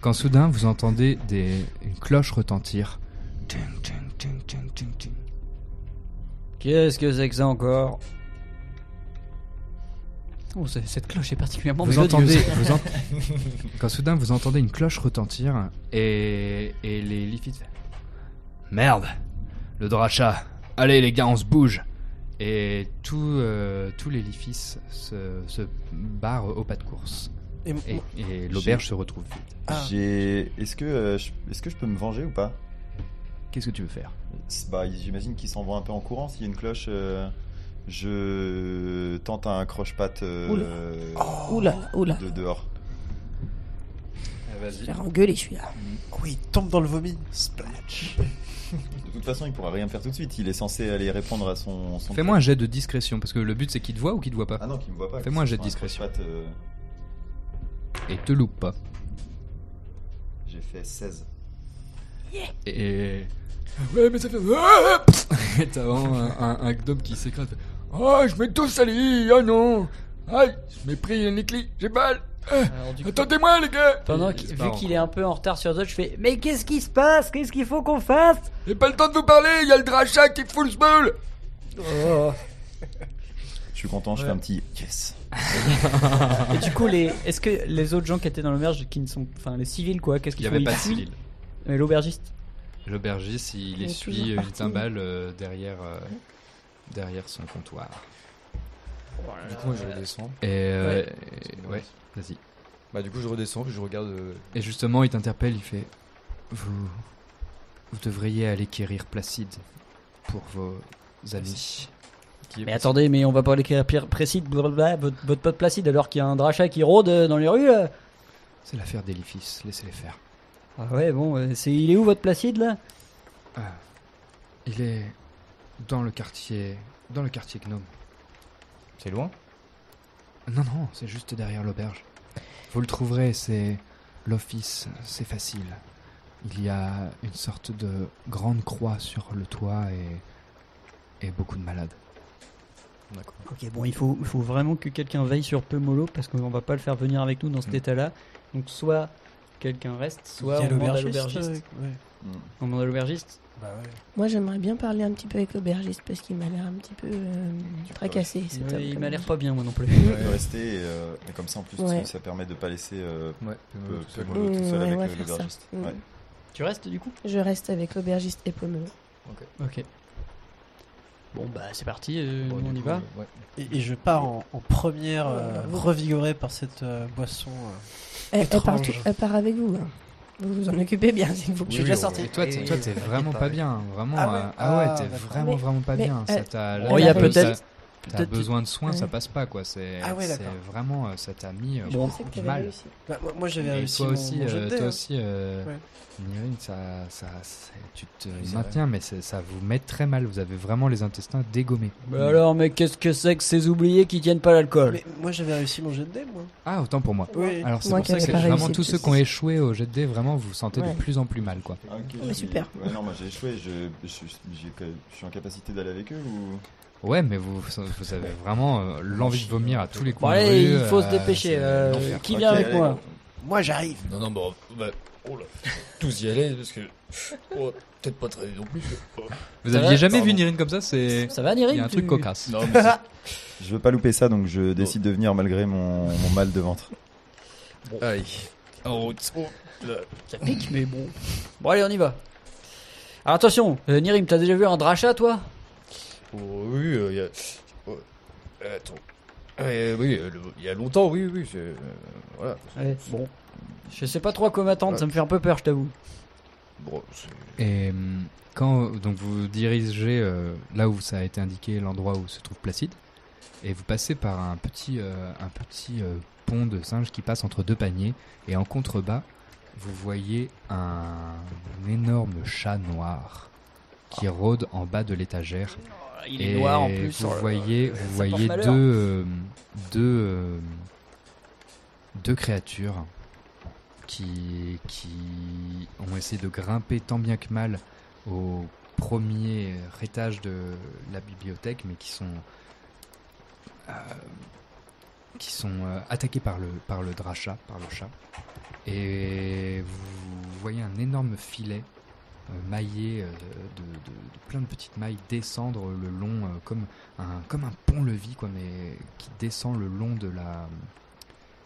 Quand soudain vous entendez des, une cloche retentir. Ting, ting, ting, ting, ting, ting. Qu'est-ce que c'est que ça encore? Oh, cette cloche est particulièrement Vous entendez, vous quand soudain vous entendez une cloche retentir et, et les Leafy Merde Le dracha Allez les gars, on se bouge et tout, euh, tous les Leafys se, se barrent au pas de course Et, et, et l'auberge se retrouve vide. Ah. J'ai. Est-ce que, euh, je... est-ce que je peux me venger ou pas? Qu'est-ce que tu veux faire? Bah, j'imagine qu'ils s'en vont un peu en courant. S'il y a une cloche, euh, je tente un croche-patte euh, Oula. Oula, oula. de dehors. Je vais engueuler celui-là. Oui, il tombe dans le vomi. Splash. De toute façon, il pourra rien faire tout de suite. Il est censé aller répondre à son. son Fais-moi un jet de discrétion parce que le but c'est qu'il te voit ou qu'il te voit pas. Ah non, qu'il me voit pas. Fais-moi un jet de discrétion. euh, Et te loupe pas. fait 16. Et. Ouais, mais ça fait. Et t'as vraiment un, un, un gnome qui s'écrase. Oh, je m'ai tout sali, oh non Aïe, je m'ai pris un éclit, j'ai mal Attendez-moi, les gars Pendant qu'il- vu qu'il est un peu en retard sur les autres, je fais Mais qu'est-ce qui se passe? Qu'est-ce qu'il faut qu'on fasse? J'ai pas le temps de vous parler, il y a le drachat qui fout le sbeul Oh. Je suis content, je Ouais. fais un petit yes. Et du coup, les... est-ce que les autres gens qui étaient dans l'auberge, qui ne sont. Enfin, les civils quoi, qu'est-ce Il qu'ils y avait font pas Ils de fuient civils. Mais l'aubergiste? L'aubergiste, il Il est essuie toujours une parti. timbale euh, derrière, euh, derrière son comptoir. Du coup, moi, je redescends. Et euh, Ouais. et- ouais, vas-y. Bah, du coup, je redescends, puis je regarde. euh, Et justement, il t'interpelle, il fait Vous. Vous devriez aller quérir Placide pour vos amis. Qui est Mais attendez, mais on va pas l'écrire Pierre Précide, blablabla, votre, votre pote Placide, alors qu'il y a un drachat qui rôde euh, dans les rues là C'est l'affaire d'Eliphis, laissez-les faire. Ah ouais, bon, euh, c'est... il est où votre Placide là? Il est dans le quartier. Dans le quartier Gnome. C'est loin Non, non, c'est juste derrière l'auberge. Vous le trouverez, c'est l'office, c'est facile. Il y a une sorte de grande croix sur le toit et, et beaucoup de malades. D'accord. Ok, bon, il faut, il faut vraiment que quelqu'un veille sur Pemolo parce qu'on va pas le faire venir avec nous dans cet Mm. état-là. Donc, soit quelqu'un reste, soit on demande à l'aubergiste, euh, ouais. On demande à l'aubergiste. Bah ouais. Moi, j'aimerais bien parler un petit peu avec l'aubergiste parce qu'il m'a l'air un petit peu euh, tracassé. cet Ouais, homme, il m'a l'air pas bien, moi non plus. Il peut rester, et, euh, et comme ça en plus, Ouais. ça permet de pas laisser euh, Ouais, peu- tout seul. peu Molo tout seul ouais, avec l'aubergiste. Mmh. Ouais. Tu restes du coup? Je reste avec l'aubergiste et Pomelo. Ok. Bon, bah c'est parti, euh, Bon, on y coup, va. euh, ouais. Et, et je pars en, en première, euh, bravo. revigoré par cette euh, boisson. euh, Elle, elle part, étrange. tout- elle part avec vous. hein. Vous vous en occupez bien, s'il vous Je plaît. suis déjà sorti. Et toi, t'es, toi, t'es vraiment pas bien. Vraiment, Ah ouais euh, ah ouais, Ah, t'es vraiment, Mais- vraiment pas mais bien. elle- Ça t'a, Oh, il y a peut-être. T'as besoin de soins, ça passe pas quoi. C'est, Ah ouais, c'est d'accord. vraiment, euh, ça t'a mis euh, mal. Bah, moi, moi, j'avais réussi toi mon, aussi, mon jet euh, de toi hein. aussi, euh, Ouais. Nirine, ça, ça, c'est- tu te c'est maintiens, mais c'est- ça vous met très mal. Vous avez vraiment les intestins dégommés. Bah alors, mais qu'est-ce que c'est que ces oubliés qui tiennent pas l'alcool? Mais moi, j'avais réussi mon jet de dés, moi. Ah, autant pour moi. Oui. Alors c'est Moi pour ça que vraiment tous ceux qui ont échoué au jet de dés, vraiment vous vous sentez de plus en plus mal quoi. Ah, Mais super. Non, moi j'ai échoué. Je suis en capacité d'aller avec eux ou? Ouais, mais vous, vous avez vraiment euh, l'envie de vomir à tous les Bon, coins. de allez, il faut euh, se dépêcher. c'est euh, qui vient avec moi Moi, j'arrive. Non, non, bon, bah, oh là, tous y aller parce que. oh, Peut-être pas très non plus. Oh. Vous Ça aviez va jamais Pardon. vu Nirine comme ça C'est Ça va, il Nirine y a un tu- truc cocasse. Non, mais c'est- Je veux pas louper ça, donc je décide de venir malgré mon, mon mal de ventre. Allez, en route. Oh, là. Ça pique, mais bon. Bon, allez, on y va. Alors attention, euh, Nirim, t'as déjà vu un drachat, toi? Oui, euh, il y a. oh, attends. Euh, oui, euh, le- il y a longtemps, oui, oui. c'est, euh, voilà. Ouais, bon. Je sais pas trop à quoi m'attendre, ça me fait un peu peur, je t'avoue. Bon, Et quand donc vous dirigez euh, là où ça a été indiqué, l'endroit où se trouve Placide, et vous passez par un petit, euh, un petit euh, pont de singes qui passe entre deux paniers, et en contrebas, vous voyez un énorme chat noir qui rôde en bas de l'étagère. Il est Et noir en plus. Vous voyez, ça vous voyez deux, euh, deux, euh, deux créatures qui, qui ont essayé de grimper tant bien que mal au premier étage de la bibliothèque, mais qui sont euh, qui sont euh, attaqués par le par le drachat, par le chat. Et vous voyez un énorme filet euh, maillé euh, de, de- de plein de petites mailles descendre le long euh, comme un comme un pont-levis quoi, mais qui descend le long de la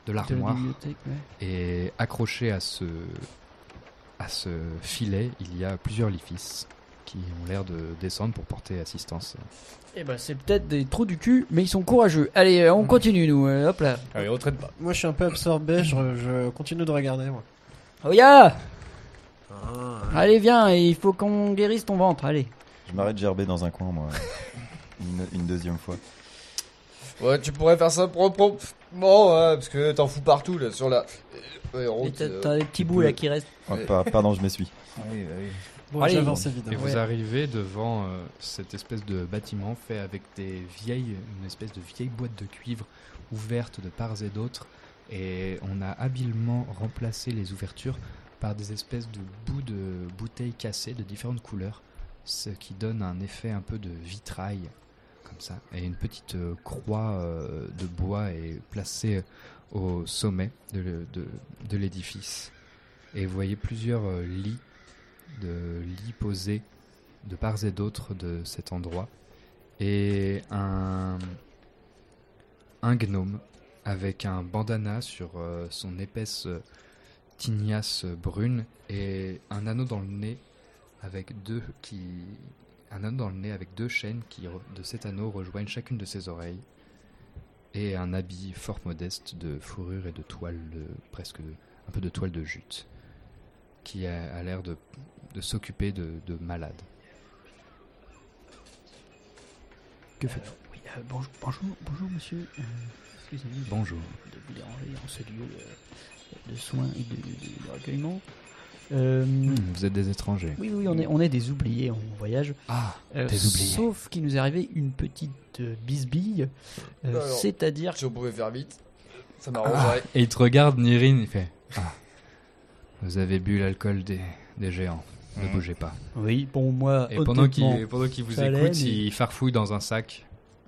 de l'armoire. ouais. Et accroché à ce à ce filet, il y a plusieurs lifis qui ont l'air de descendre pour porter assistance. Eh ben, c'est peut-être des trous du cul, mais ils sont courageux. Allez, euh, on continue, nous. euh, hop là. Allez, on traîne pas. Moi, je suis un peu absorbé. Je, je continue de regarder, moi. Oya Ah, Allez, viens, il faut qu'on guérisse ton ventre, allez. Je m'arrête gerber dans un coin, moi. Une, une deuxième fois. Ouais, tu pourrais faire ça proprement, ouais, parce que t'en fous partout, là, sur la. Ouais, Et route, t'as euh, t'as des petits bouts là qui restent. Oh, pa- pardon, je m'essuie. Oui, oui. Bon, Allez. j'avance Et évidemment. vous arrivez devant euh, cette espèce de bâtiment fait avec des vieilles, une espèce de vieille boîte de cuivre ouverte de part et d'autre. Et on a habilement remplacé les ouvertures par des espèces de bouts de bouteilles cassées de différentes couleurs, ce qui donne un effet un peu de vitrail, comme ça. Et une petite euh, croix euh, de bois est placée au sommet de, l'édifice. Et vous voyez plusieurs euh, lits, de lits posés de part et d'autre de cet endroit. Et un, un gnome avec un bandana sur euh, son épaisse euh, tignasse brune et un anneau dans le nez avec deux qui un anneau dans le nez avec deux chaînes qui de cet anneau rejoignent chacune de ses oreilles et un habit fort modeste de fourrure et de toile de presque un peu de toile de jute qui a, a l'air de, de s'occuper de, de malades. Que faites-vous? Oui, euh, bonjour, bonjour, bonjour, monsieur. Euh, Excusez-moi. Bonjour. De vous déranger en ce lieu euh, de soins et de, de- de recueillement. Euh, Hmm, Vous êtes des étrangers. Oui, oui, on est, on est des oubliés en voyage. Ah, Euh, des oubliés. Sauf qu'il nous est arrivé une petite euh, bisbille. euh, C'est-à-dire. Si on pouvait faire vite, ça Ah, m'arrangerait. et il te regarde, Nirine, il fait Ah, Vous avez bu l'alcool des, des géants. Ne Mhm. bougez pas. Oui, bon, moi. Et pendant qu'il qu'il vous écoute, il farfouille dans un sac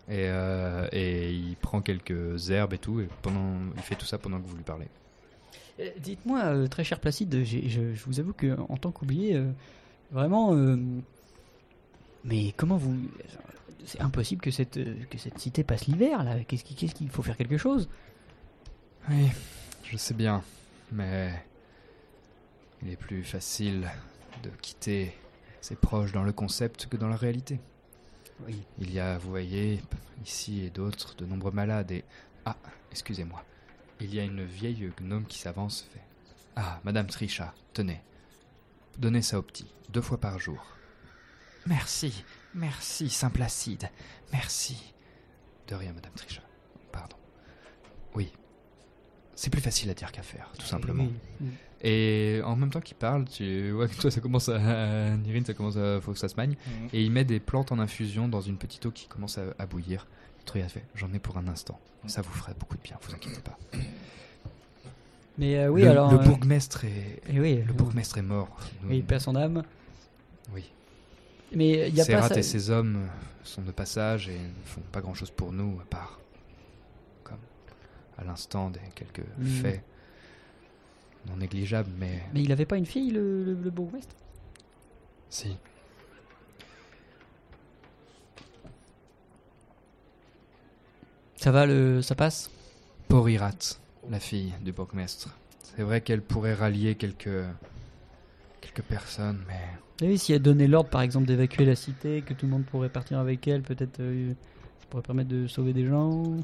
et, euh, et il prend quelques herbes et tout. Et pendant, il fait tout ça pendant que vous lui parlez. Euh, Dites-moi, euh, très cher Placide, je, je vous avoue que en tant qu'oublié, euh, vraiment, mais comment vous, c'est impossible que cette que cette cité passe l'hiver là. Qu'est-ce qu'il faut faire quelque chose? Oui, je sais bien, mais il est plus facile de quitter ses proches dans le concept que dans la réalité. Oui. Il y a, vous voyez, ici et d'autres, de nombreux malades et... Ah, excusez-moi. Il y a une vieille gnome qui s'avance, fait... Ah, Madame Trisha, tenez. Donnez ça au petit, deux fois par jour. Merci, merci, Saint Placide, merci. De rien, Madame Trisha. Pardon. Oui. C'est plus facile à dire qu'à faire, tout simplement. Oui, oui. Et en même temps qu'il parle, tu vois que toi ça commence à. Nirine, ça commence à. Faut que ça se magne. Et il met des plantes en infusion dans une petite eau qui commence à, à bouillir. Il fait J'en ai pour un instant. Ça vous ferait beaucoup de bien, vous inquiétez pas. Mais euh, oui, le, alors. Le euh, bourgmestre est. eh oui, le bourgmestre est mort. Nous- paix à son âme. Oui. Mais il y a pas ça- et ces hommes sont de passage et ne font pas grand chose pour nous, à part. Comme à l'instant des quelques Mm. faits non négligeables, mais. Mais il avait pas une fille, le, le, le bourgmestre? Si. Ça va, le, ça passe? Porirat, la fille du bourgmestre. C'est vrai qu'elle pourrait rallier quelques quelques personnes, mais Et oui, si elle donnait l'ordre, par exemple, d'évacuer la cité, que tout le monde pourrait partir avec elle, peut-être euh, ça pourrait permettre de sauver des gens.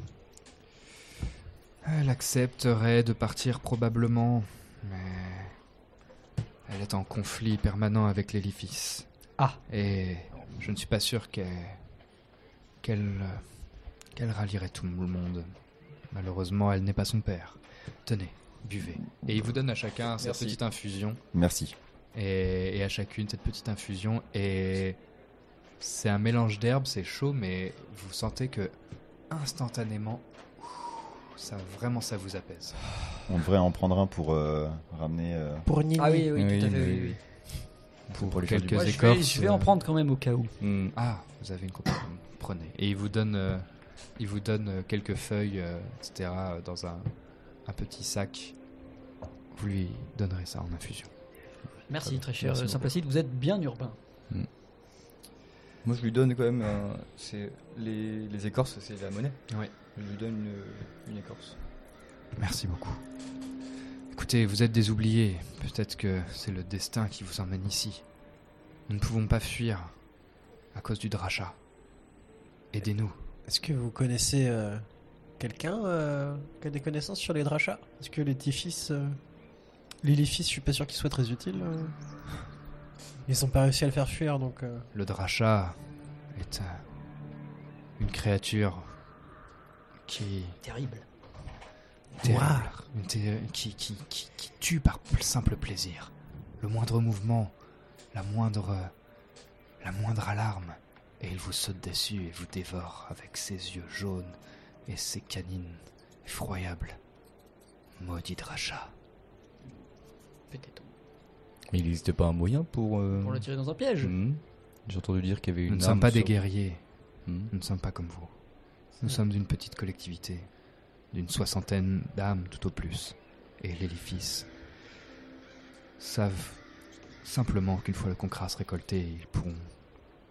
elle accepterait de partir probablement, mais elle est en conflit permanent avec l'édifice. Ah. Et je ne suis pas sûr qu'elle qu'elle qu'elle rallierait tout le monde. Malheureusement, elle n'est pas son père. Tenez, buvez. Et il vous donne à chacun cette Merci. petite infusion. Merci. Et, et à chacune cette petite infusion. Et c'est un mélange d'herbes, c'est chaud, mais vous sentez que instantanément, ça vraiment ça vous apaise. On devrait en prendre un pour euh, ramener. euh, Pour Nini. Ah oui, oui, tout à fait. oui, oui. Pour, les quelques Moi, je écorces. vais, je vais en euh, prendre quand même au cas où. Hmm. Ah, vous avez une compagnie. Prenez. Et il vous donne, euh, il vous donne euh, quelques feuilles, euh, etc. euh, dans un, un petit sac. Vous lui donnerez ça en infusion. Merci, très cher Merci vous êtes bien urbain. Moi, je lui donne quand même. c'est les, les écorces, c'est la monnaie. Ouais. Je lui donne une, une écorce. Merci beaucoup. Écoutez, vous êtes des oubliés. Peut-être que c'est le destin qui vous emmène ici. Nous ne pouvons pas fuir à cause du drachat. Aidez-nous. Est-ce que vous connaissez euh, quelqu'un euh, qui a des connaissances sur les drachas? Est-ce que l'édifice. Euh, L'édifice, je suis pas sûr qu'il soit très utile. euh. Ils ont pas réussi à le faire fuir donc. euh, Le drachat est un- une créature qui Terrible. terrible, une qui, qui, qui, qui tue par pl- simple plaisir. Le moindre mouvement, la moindre, la moindre alarme, et il vous saute dessus et vous dévore avec ses yeux jaunes et ses canines effroyables. Maudit. Peut-être. Mais il n'existait pas un moyen pour. euh, Pour le tirer dans un piège. hmm. J'ai entendu dire qu'il y avait une. Nous ne sommes pas des guerriers. Hmm. Nous ne sommes pas comme vous. Nous sommes une petite collectivité, d'une soixantaine d'âmes tout au plus. Et les Lifis savent simplement qu'une fois le concras récolté, ils pourront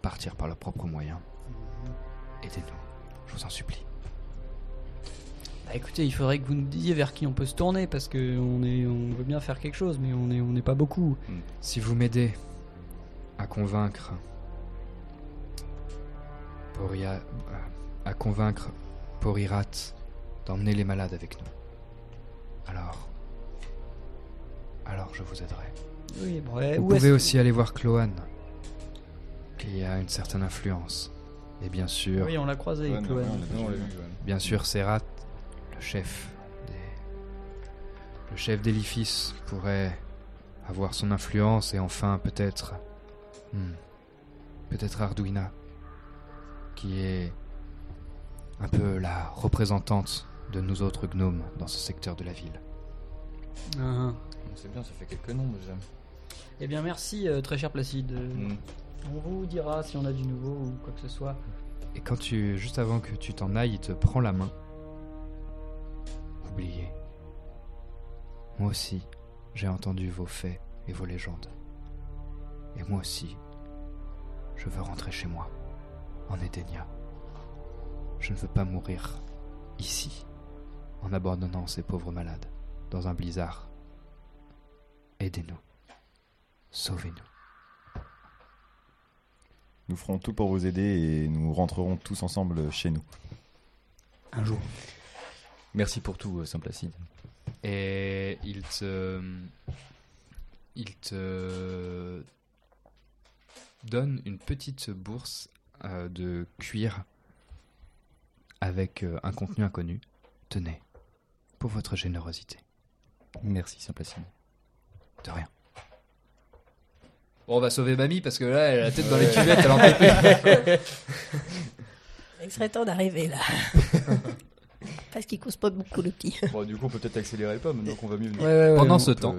partir par leurs propres moyens. Aidez-nous, je vous en supplie. Bah écoutez, il faudrait que vous nous disiez vers qui on peut se tourner parce que on est, on veut bien faire quelque chose, mais on est, on n'est pas beaucoup. Si vous m'aidez à convaincre Poria, euh, à convaincre Porirat d'emmener les malades avec nous, alors, alors je vous aiderai. Oui, ouais, vous pouvez aussi aller voir Cloan, qui a une certaine influence, et bien sûr. Oui, on l'a croisé, Ouais, Non. Bien sûr, Serrat, le chef des... Le chef d'édifice pourrait avoir son influence et enfin peut-être... hmm, peut-être Arduina, qui est un peu la représentante de nous autres gnomes dans ce secteur de la ville. Ah, ah. C'est bien, ça fait quelques noms déjà. Eh bien, merci, euh, très cher Placide. Hmm. On vous dira si on a du nouveau ou quoi que ce soit. Et quand tu, juste avant que tu t'en ailles, il te prend la main. Oubliez. Moi aussi, j'ai entendu vos faits et vos légendes. Et moi aussi, je veux rentrer chez moi, en Edenia. Je ne veux pas mourir ici, en abandonnant ces pauvres malades, dans un blizzard. Aidez-nous. Sauvez-nous. Nous ferons tout pour vous aider et nous rentrerons tous ensemble chez nous. Un jour. Merci pour tout, euh, Saint-Placide. Et il te. Il te. donne une petite bourse euh, de cuir avec euh, un contenu inconnu. Tenez, pour votre générosité. Merci, Saint-Placide. De rien. Bon, on va sauver mamie parce que là, elle a la tête dans les cuvettes, elle en peut plus. Il serait temps d'arriver là. Parce qu'il cause pas beaucoup le petit. Bon, du coup, on peut peut-être accélérer le pas maintenant qu'on va mieux. Pendant On ce peut- temps,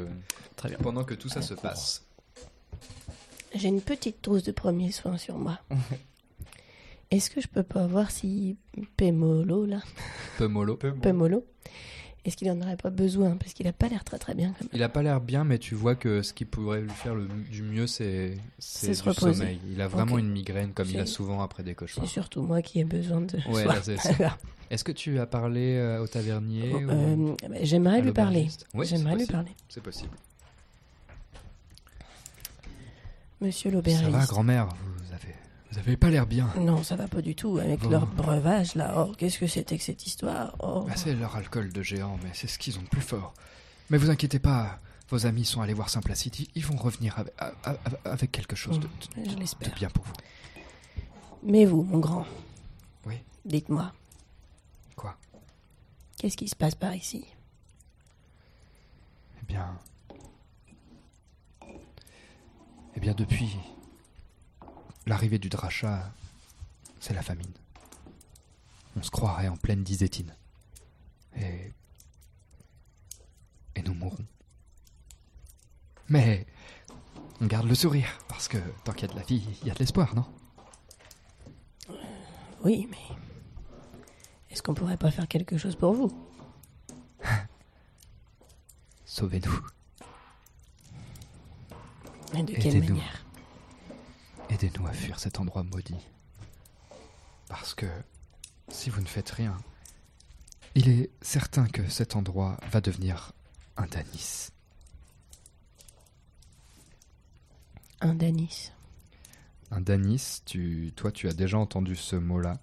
Très bien. pendant que tout ça se passe, J'ai une petite trousse de premiers soins sur moi. Est-ce que je peux pas voir si Pemolo là, Pemolo, Pemolo, est-ce qu'il en aurait pas besoin? Parce qu'il a pas l'air très très bien quand même. il a pas l'air bien, mais tu vois que ce qui pourrait lui faire le, du mieux, c'est c'est C'est du se reposer. sommeil. Il a vraiment une migraine, comme il a C'est- souvent après des C'est cauchemars. surtout moi qui ai besoin de. Ouais, c'est ça. Est-ce que tu as parlé euh, au tavernier ou Euh, bah, J'aimerais lui parler. Oui, c'est J'aimerais lui parler. C'est possible. Monsieur Ça l'aubergiste. va, grand-mère Vous avez, vous avez pas l'air bien. Non, ça va pas du tout avec leur breuvage là. Oh, qu'est-ce que c'était que cette histoire? Oh. Bah, c'est leur alcool de géant, mais c'est ce qu'ils ont de plus fort. Mais vous inquiétez pas, vos amis sont allés voir Saint-Placide. Ils- Ils vont revenir avec, a- a- avec quelque chose de, de- Je de l'espère. bien pour vous. Mais vous, mon grand. Oui. Dites-moi. Quoi? Qu'est-ce qui se passe par ici? Eh bien. Eh bien, depuis l'arrivée du Dracha, c'est la famine. On se croirait en pleine disétine. Et. Et nous mourrons. Mais. On garde le sourire, parce que tant qu'il y a de la vie, il y a de l'espoir, non? Oui, mais. Est-ce qu'on pourrait pas faire quelque chose pour vous? Sauvez-nous. Et de quelle Aidez-nous. manière? Aidez-nous à fuir cet endroit maudit. Parce que si vous ne faites rien, il est certain que cet endroit va devenir un Danis. Un Danis. Un Danis, tu, toi tu as déjà entendu ce mot-là.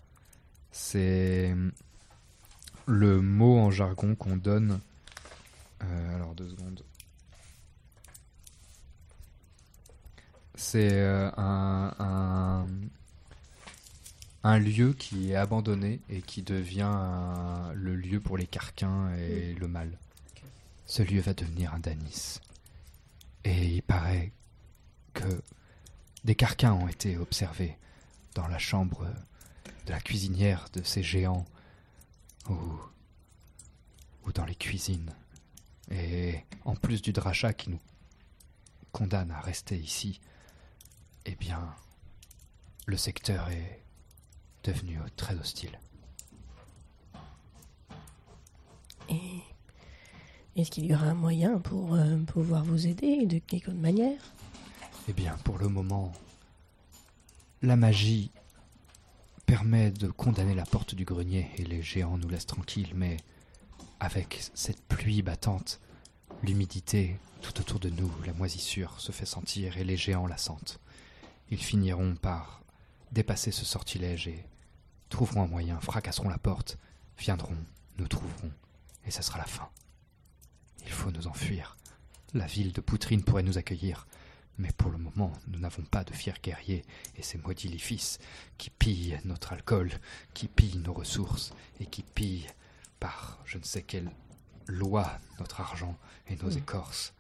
C'est le mot en jargon qu'on donne. euh, alors deux secondes. C'est euh, un, un, un lieu qui est abandonné et qui devient un- le lieu pour les carquins et le mal. Ce lieu va devenir un Danis. Et il paraît que des carquins ont été observés dans la chambre de la cuisinière de ces géants ou, ou dans les cuisines. Et en plus du dracha qui nous condamne à rester ici, eh bien, le secteur est devenu très hostile. Et est-ce qu'il y aura un moyen pour euh, pouvoir vous aider de quelque manière? Eh bien, pour le moment, la magie permet de condamner la porte du grenier et les géants nous laissent tranquilles, mais avec cette pluie battante, l'humidité tout autour de nous, la moisissure se fait sentir et les géants la sentent. Ils finiront par dépasser ce sortilège et trouveront un moyen, fracasseront la porte, viendront, nous trouverons, et ce sera la fin. Il faut nous enfuir. La ville de Poutrine pourrait nous accueillir, mais pour le moment, nous n'avons pas de fiers guerriers et ces maudits lifices qui pillent notre alcool, qui pillent nos ressources et qui pillent par je ne sais quelle loi notre argent et nos Mm. écorces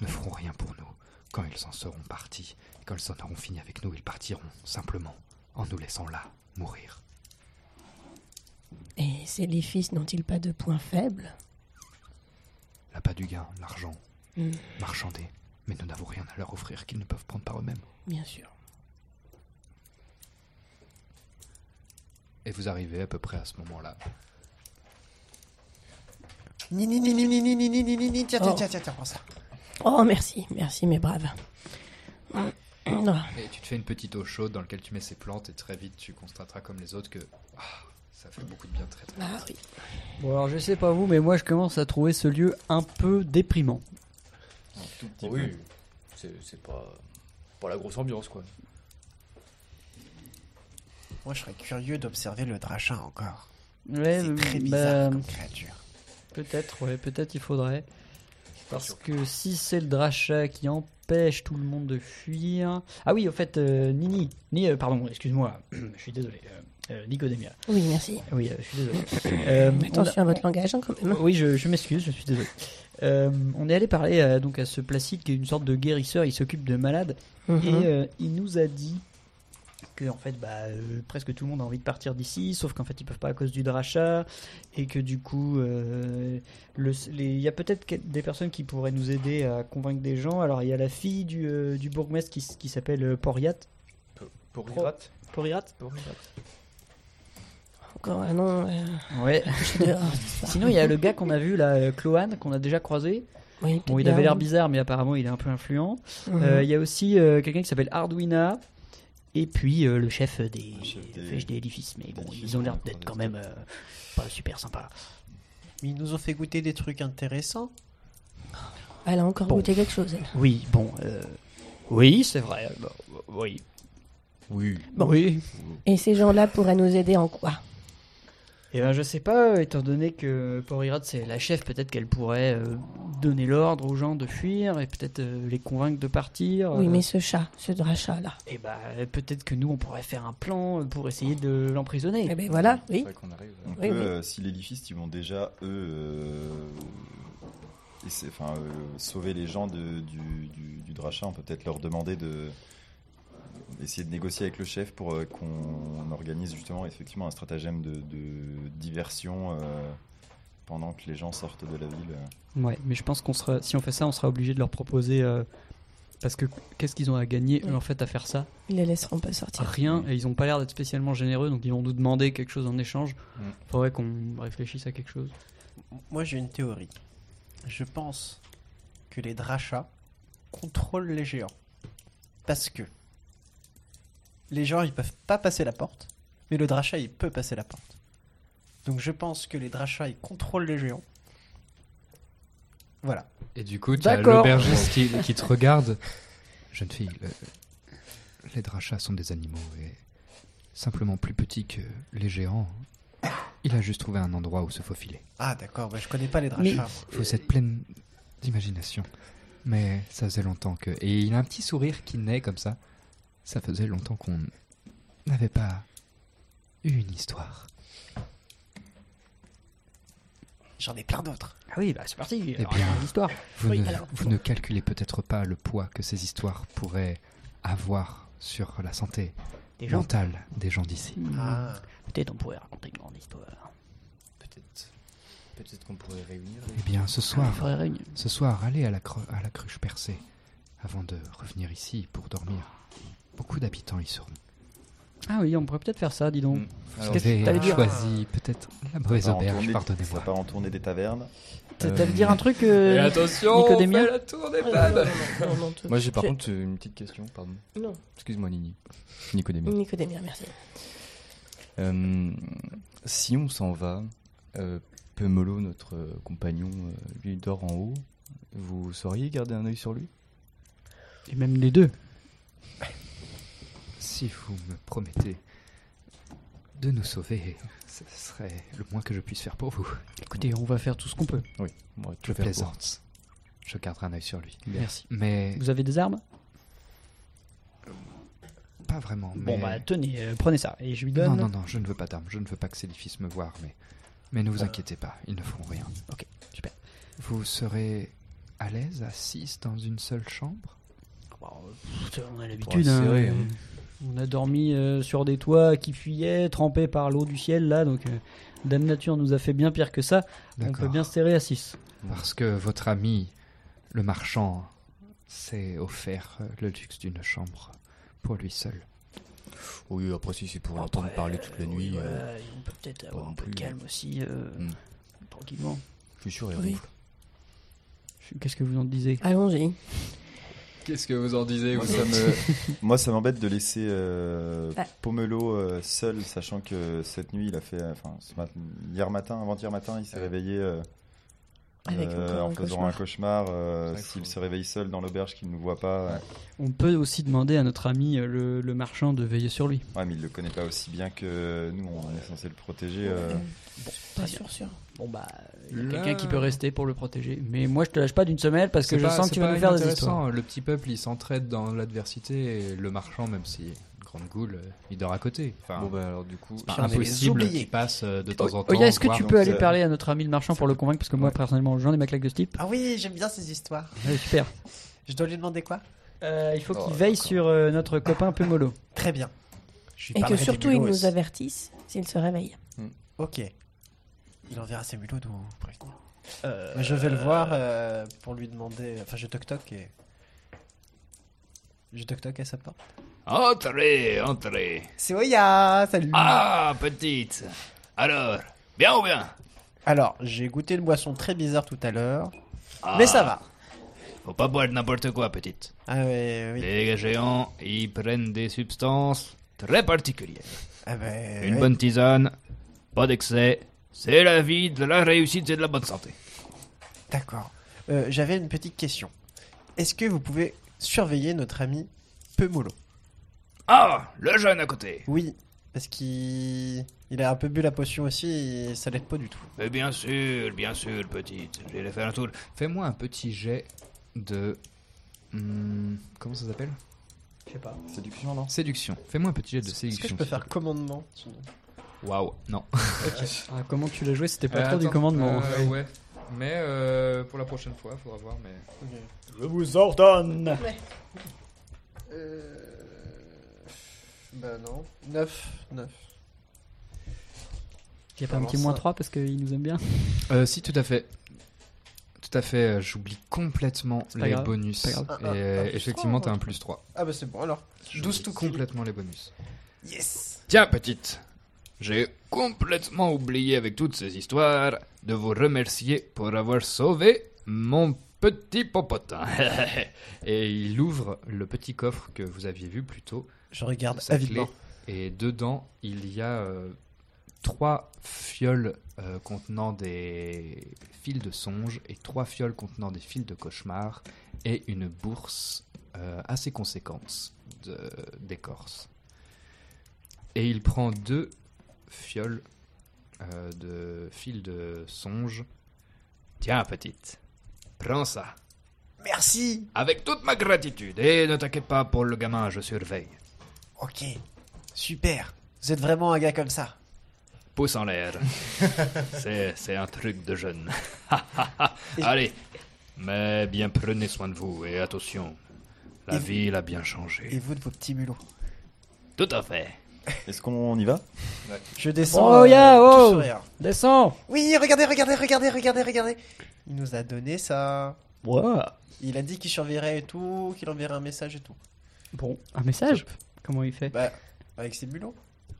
ne feront rien pour nous. Quand ils en seront partis, quand ils en auront fini avec nous, ils partiront simplement en nous laissant là mourir. Et ces les fils n'ont-ils pas de points faibles L'appât du gain, l'argent, Mm. marchander, mais nous n'avons rien à leur offrir qu'ils ne peuvent prendre par eux-mêmes. Bien sûr. Et vous arrivez à peu près à ce moment-là. Ni ni ni ni ni ni ni ni ni ni ni tiens Oh. tiens tiens tiens prends ça. Oh, merci, merci, mes braves. Ah, Et tu te fais une petite eau chaude dans laquelle tu mets ces plantes et très vite tu constateras comme les autres que ah, ça fait beaucoup de bien très très Ah vite. oui. Bon, alors je sais pas vous, mais moi je commence à trouver ce lieu un peu déprimant. oui, c'est c'est pas, pas la grosse ambiance quoi. Moi, je serais curieux d'observer le drachin encore. Ouais, c'est très bah, bizarre comme créature. Peut-être, ouais, peut-être il faudrait. Parce que si c'est le drachat qui empêche tout le monde de fuir. Ah oui, au fait, euh, Nini, Ni, euh, pardon, excuse-moi, je suis désolé. euh, euh, Nicodémia. Oui, merci. Oui, euh, je suis désolé. Euh, on Attention a- à votre langage, hein, quand même. Oui, je, je m'excuse, je suis désolé. Euh, on est allé parler à, donc à ce Placide qui est une sorte de guérisseur, il s'occupe de malades Mhm. et euh, il nous a dit que en fait bah, euh, presque tout le monde a envie de partir d'ici, sauf qu'en fait ils peuvent pas à cause du drachat et que du coup euh, le- il y a peut-être des personnes qui pourraient nous aider à convaincre des gens. Alors il y a la fille du, euh, du bourgmestre qui, s'appelle euh, Poriat. Porirat Porirat Encore un nom. euh, Ouais. Sinon, il y a le gars qu'on a vu là, euh, Cloan, qu'on a déjà croisé. Oui, bon, il avait l'air bizarre, mais apparemment, il est un peu influent. Mhm. Euh, Il y a aussi euh, quelqu'un qui s'appelle Arduina. Et puis euh, le chef des, des- des, édifices. Mais bon, ils ont l'air d'être quand même euh, pas super sympas. Mais ils nous ont fait goûter des trucs intéressants. Elle a encore Bon. goûté quelque chose, elle. Oui, bon. euh, oui, c'est vrai. Bah, oui. Oui. Bon. Oui. Et ces gens-là pourraient nous aider en quoi? Et ben, je sais pas, euh, étant donné que Porirat c'est la chef, peut-être qu'elle pourrait euh, donner l'ordre aux gens de fuir et peut-être euh, les convaincre de partir. Oui, euh. mais ce chat, ce drachat là. Et bah, peut-être que nous, on pourrait faire un plan pour essayer de l'emprisonner. Eh ben voilà, oui. On Oui, peut, oui. euh, si les lifistes ils vont déjà eux euh, enfin, euh, sauver les gens de- du, du, du drachat, on peut peut-être leur demander de essayer de négocier avec le chef pour euh, qu'on organise justement effectivement un stratagème de, de diversion euh, pendant que les gens sortent de la ville. Ouais, mais je pense qu'on sera, si on fait ça, on sera obligé de leur proposer. euh, parce que qu'est-ce qu'ils ont à gagner, eux, en fait, à faire ça? Ils les laisseront pas sortir. Rien, et ils ont pas l'air d'être spécialement généreux, donc ils vont nous demander quelque chose en échange. Mm. Faudrait qu'on réfléchisse à quelque chose. Moi, j'ai une théorie. Je pense que les drachats contrôlent les géants. Parce que les gens, ils peuvent pas passer la porte, mais le drachat, il peut passer la porte. Donc je pense que les drachats, ils contrôlent les géants. Voilà. Et du coup, tu as D'accord. l'aubergiste qui, qui te regarde. Jeune fille, le- les drachats sont des animaux et simplement plus petits que les géants. Il a juste trouvé un endroit où se faufiler. Ah d'accord, bah, je connais pas les Mais drachats. faut être pleine d'imagination. Mais ça faisait longtemps que. Et il a un petit sourire qui naît comme ça. Ça faisait longtemps qu'on n'avait pas eu une histoire. J'en ai plein d'autres. Ah oui, bah c'est parti. Eh alors, bien, l'histoire. vous, Oui, ne, alors, vous ne calculez peut-être pas le poids que ces histoires pourraient avoir sur la santé Des gens. mentale des gens d'ici. Hmm. Ah. Peut-être on pourrait raconter une grande histoire. Peut-être. Peut-être qu'on pourrait réunir. Eh bien, ce soir, faudrait réunir. ce soir, allez à la, cru- à la cruche percée avant de revenir ici pour dormir. Beaucoup d'habitants y seront. Ah oui, on pourrait peut-être faire ça, dis donc. T'allais dire choisi peut-être la mauvaise auberge, tournée- pardonnez-moi. Ça part en tournée des tavernes. T'allais dire un truc, euh, Et attention, Nicodémien on fait la tour des Ah, Moi j'ai par j'ai- contre une petite question, pardon. Non. Excuse-moi Nini. Nicodémie. Nicodémien, merci. Euh, si on s'en va, euh, Pemolo, notre euh, compagnon, euh, lui dort en haut. Vous sauriez garder un œil sur lui? Et même les deux. Si vous me promettez de nous sauver, ce serait le moins que je puisse faire pour vous. Écoutez, on va faire tout ce qu'on peut. Oui, va tout Je faire pour. plaisante. Je garderai un œil sur lui. Merci. Mais Vous avez des armes? Pas vraiment. Bon mais- bah tenez, euh, prenez ça. Et je lui donne. Non, non, non, je ne veux pas d'armes. Je ne veux pas que ces fils me voient, mais... Mais ne vous inquiétez pas, ils ne feront rien. Ok, super. Vous serez à l'aise 6 dans une seule chambre? Bah, On a l'habitude. Ouais, hein. On a dormi euh, sur des toits qui fuyaient, trempés par l'eau du ciel là. Donc euh, Dame Nature nous a fait bien pire que ça. On peut bien se serrer à 6. Parce que votre ami, le marchand, s'est offert euh, le luxe d'une chambre pour lui seul. Oui, après si c'est pour l'entendre parler toute la nuit, euh, on peut peut-être avoir un peu de plus. calme aussi. euh, Hmm. Tranquillement. je suis sûr il Oui. Qu'est-ce que vous en disiez? Allons-y. Qu'est-ce que vous en disiez Moi, vous ça me- Moi, ça m'embête de laisser euh, Ah. Pomelo euh, seul, sachant que cette nuit, il a fait. Enfin, ce mat- hier matin, avant-hier matin, il s'est réveillé euh, Avec euh, en faisant cauchemar. un cauchemar. euh, Ouais, S'il se réveille seul dans l'auberge, qu'il ne nous voit pas. Ouais. On peut aussi demander à notre ami euh, le, le marchand de veiller sur lui. Ouais, mais il le connaît pas aussi bien que nous. On est censé le protéger. euh. Pas sûr, sûr. Bon bah, il y a Là- quelqu'un qui peut rester pour le protéger. Mais moi je te lâche pas d'une semelle parce que je pas- sens que tu vas nous faire des histoires. Le petit peuple, il s'entraide dans l'adversité et le marchand, même si grande goule, euh, il dort à côté. Enfin, Bon bah alors du coup, c'est pas impossible qu'il passe euh, de temps en temps. Oh, Oya, est-ce que tu peux aller parler à notre ami le marchand pour le convaincre Parce que moi personnellement j'en ai ma claque de ce type. Ah oui, j'aime bien ces histoires. Ouais, super. Je dois lui demander quoi? Euh, il faut Oh, qu'il veille sur euh, notre copain Pemolo. Très bien. Je lui Et que parlerai des surtout, il mulots nous aussi. avertisse s'il se réveille. Ok. Il enverra ses mulots de vous prévenir. Euh, Moi, je vais le voir euh, pour lui demander. Enfin, je toc toc et. Je toc toc à sa porte. Entrez, entrez. C'est Oya Salut Ah, petite. Alors, bien ou bien? Alors, j'ai goûté une boisson très bizarre tout à l'heure. Ah, Mais ça va. Faut pas boire n'importe quoi, petite. Ah ouais, oui. Les géants, ils prennent des substances très particulières. Ah ben, Une ouais. bonne tisane, pas d'excès. C'est la vie, de la réussite et de la bonne santé. D'accord. Euh, J'avais une petite question. Est-ce que vous pouvez surveiller notre ami Pemolo? Ah, le jeune à côté. Oui, parce qu'il il a un peu bu la potion aussi et ça l'aide pas du tout. Mais bien sûr, bien sûr, petite. Je vais faire un tour. Fais-moi un petit jet de. hmm, comment ça s'appelle? Je sais pas. Séduction, non Séduction. Fais-moi un petit jet de Est-ce séduction. que je peux s'il te faire commandement plaît. Waouh, non. Ah, comment tu l'as joué? C'était pas Euh, trop du attends, commandement. euh, ouais. Mais euh, pour la prochaine fois, faudra voir. Mais Je vous ordonne Euh... Bah non. 9. 9. Il y a pas un petit ça moins 3 parce qu'il nous aime bien Euh, si, tout à fait. Tout à fait, euh, j'oublie complètement les grave, bonus. Et Ah, ah, euh, ah, plus effectivement, t'as un plus 3. Ah bah c'est bon alors. 12 tout complètement les bonus. Yes Tiens, petite. J'ai complètement oublié avec toutes ces histoires de vous remercier pour avoir sauvé mon petit popotin. Et il ouvre le petit coffre que vous aviez vu plus tôt. Je regarde avidement. Et dedans, il y a euh, trois fioles euh, contenant des fils de songe et trois fioles contenant des fils de cauchemar et une bourse euh, assez conséquente d'écorce. Et il prend deux fioles de fils de songe. Tiens, petite. Prends ça. Merci Avec toute ma gratitude. Et ne t'inquiète pas pour le gamin, je surveille. Ok. Super. Vous êtes vraiment un gars comme ça. Pouce en l'air. c'est, un truc de jeune. Allez. Mais bien prenez soin de vous et attention. La Et vous- ville a bien changé. Et vous de vos petits mulots. Tout à fait. Est-ce qu'on y va? Je descends. Oh, ya, tout oh. Descends Oui, regardez, regardez, regardez, regardez, regardez. Il nous a donné ça. Ouah. Il a dit qu'il surveillerait et tout, qu'il enverrait un message et tout. Bon, un message? Comment il fait? Bah, avec ses bulots.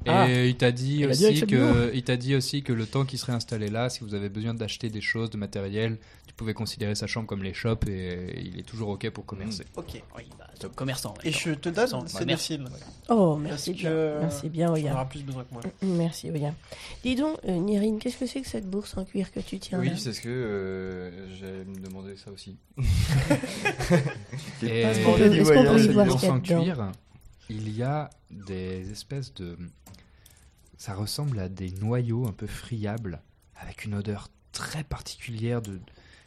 Et Ah. il t'a dit, aussi que, bureau. il t'a dit aussi que le temps qu'il serait installé là, si vous avez besoin d'acheter des choses, de matériel, tu pouvais considérer sa chambre comme les shops et il est toujours ok pour commercer. Ok. Oui, bah, top commerçant. Et je te donne ces bah, merci. Oh, merci bien. que Merci bien, Oya. plus besoin que moi. Merci, Oya. Dis donc, euh, Nirine, qu'est-ce que c'est que cette bourse en cuir que tu tiens là Oui, c'est ce que euh, j'allais me demander ça aussi. Et Est-ce qu'on peut- y cette voir ce bourse qu'il y a en dedans cuir, il y a des espèces de... Ça ressemble à des noyaux un peu friables, avec une odeur très particulière de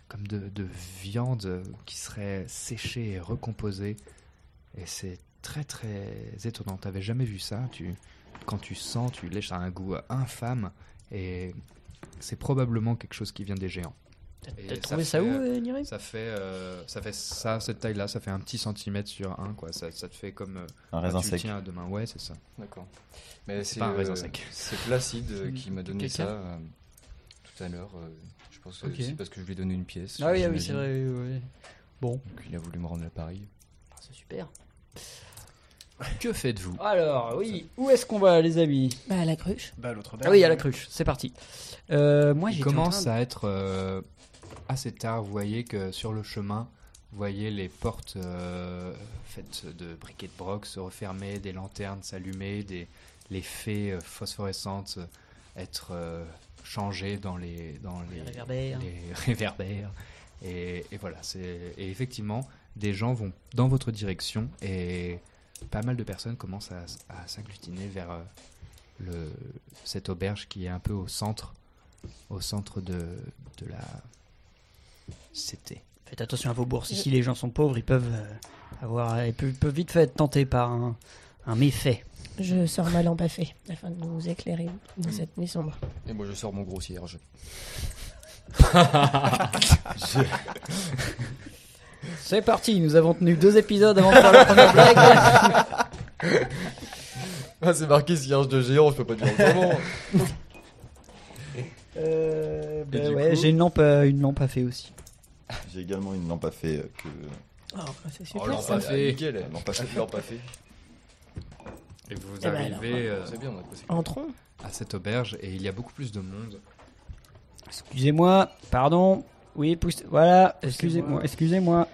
comme de, de viande qui serait séchée et recomposée. Et c'est très très étonnant. T'avais jamais vu ça? Tu, quand tu sens, tu lèches, ça a un goût infâme. Et c'est probablement quelque chose qui vient des géants. T'as trouvé ça fait- où, euh, Nirine Ça fait euh, ça fait ça cette taille là, ça fait un petit centimètre sur un quoi. Ça, ça te fait comme euh, Un bah, raisin tu sec. tiens à mains. Ouais, c'est ça. D'accord. Mais C'est pas un euh, raisin sec. C'est Placide euh, qui m'a donné ça euh, tout à l'heure. euh, je pense que c'est parce que je lui ai donné une pièce. Ah oui, ah oui, c'est vrai. ouais. Bon, Donc il a voulu me rendre l'appareil. Ah, c'est super. Que faites-vous? Alors, oui, où est-ce qu'on va, les amis? Bah, à la cruche. Bah, l'autre Ah oui, à la cruche, c'est parti. Euh, moi, j'ai commence à être euh, assez tard. Vous voyez que sur le chemin, vous voyez les portes euh, faites de briquets de broc se refermer, des lanternes s'allumer, des les fées euh, phosphorescentes euh, être changées dans les dans les, Les réverbères. les réverbères. Et, et voilà, c'est et effectivement des gens vont dans votre direction et pas mal de personnes commencent à, à s'agglutiner vers euh, le, cette auberge qui est un peu au centre, au centre de, de la cité. Faites attention à vos bourses. Ici, les gens sont pauvres, ils peuvent euh, avoir, ils peuvent, peuvent vite fait être tentés par un, un méfait. Je sors ma lampe à fée afin de nous éclairer dans cette nuit sombre. Et moi je sors mon gros cierge. C'est parti, nous avons tenu deux épisodes avant de faire la première blague. Ah, c'est marqué cierge de géant, je peux pas dire autrement. Euh, bah ouais, coup- j'ai une lampe, à- une lampe à fait aussi. J'ai également une lampe à fée que. Oh, bah, c'est super. Oh, lampe ça. à fée. Nickel, Lampe à lampe à fée. fée, lampe à fée. Et vous Eh ben arrivez alors, euh, C'est bien, on a passé. Entrons. à cette auberge et il y a beaucoup plus de monde. Excusez-moi, pardon. Oui, pousse. Voilà, excusez-moi, excusez-moi.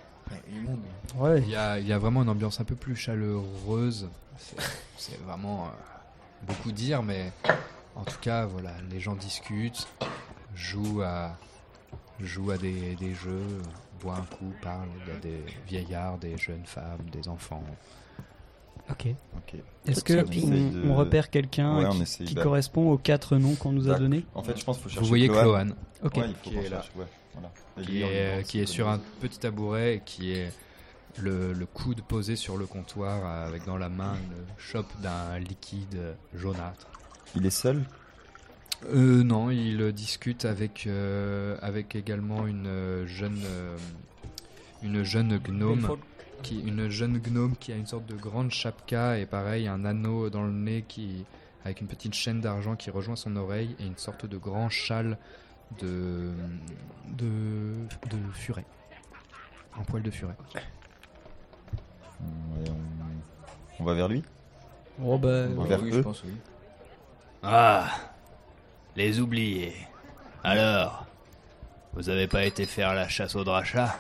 Ouais. Il y a, il y a vraiment une ambiance un peu plus chaleureuse. C'est- C'est vraiment euh, beaucoup dire, mais en tout cas, voilà, les gens discutent, jouent à, jouent à des, des jeux, boivent un coup, parlent. Il y a des vieillards, des jeunes femmes, des enfants. Ok. Ok. Est-ce que on de- repère quelqu'un Ouais, qui, d'a- correspond aux quatre noms qu'on nous a donnés En fait, je pense qu'il faut chercher Vous voyez Cloane. Cloane, Ok. Ouais, il faut Qui qu'on est là. ouais, voilà. Qui est, qui sur un petit tabouret et qui est le, le coude posé sur le comptoir avec dans la main une chope d'un liquide jaunâtre. Il est seul? Euh, non, il discute avec, euh, avec également une euh, jeune, euh, une jeune gnome, qui, une jeune gnome qui a une sorte de grande chapka et pareil un anneau dans le nez qui, avec une petite chaîne d'argent qui rejoint son oreille et une sorte de grand châle de, de, de furet, un poil de furet. Ouais, on... on va vers lui? Oh bah. On va vers oui, eux? je pense, oui. Ah, les oubliés. Alors, vous avez pas été faire la chasse au drachat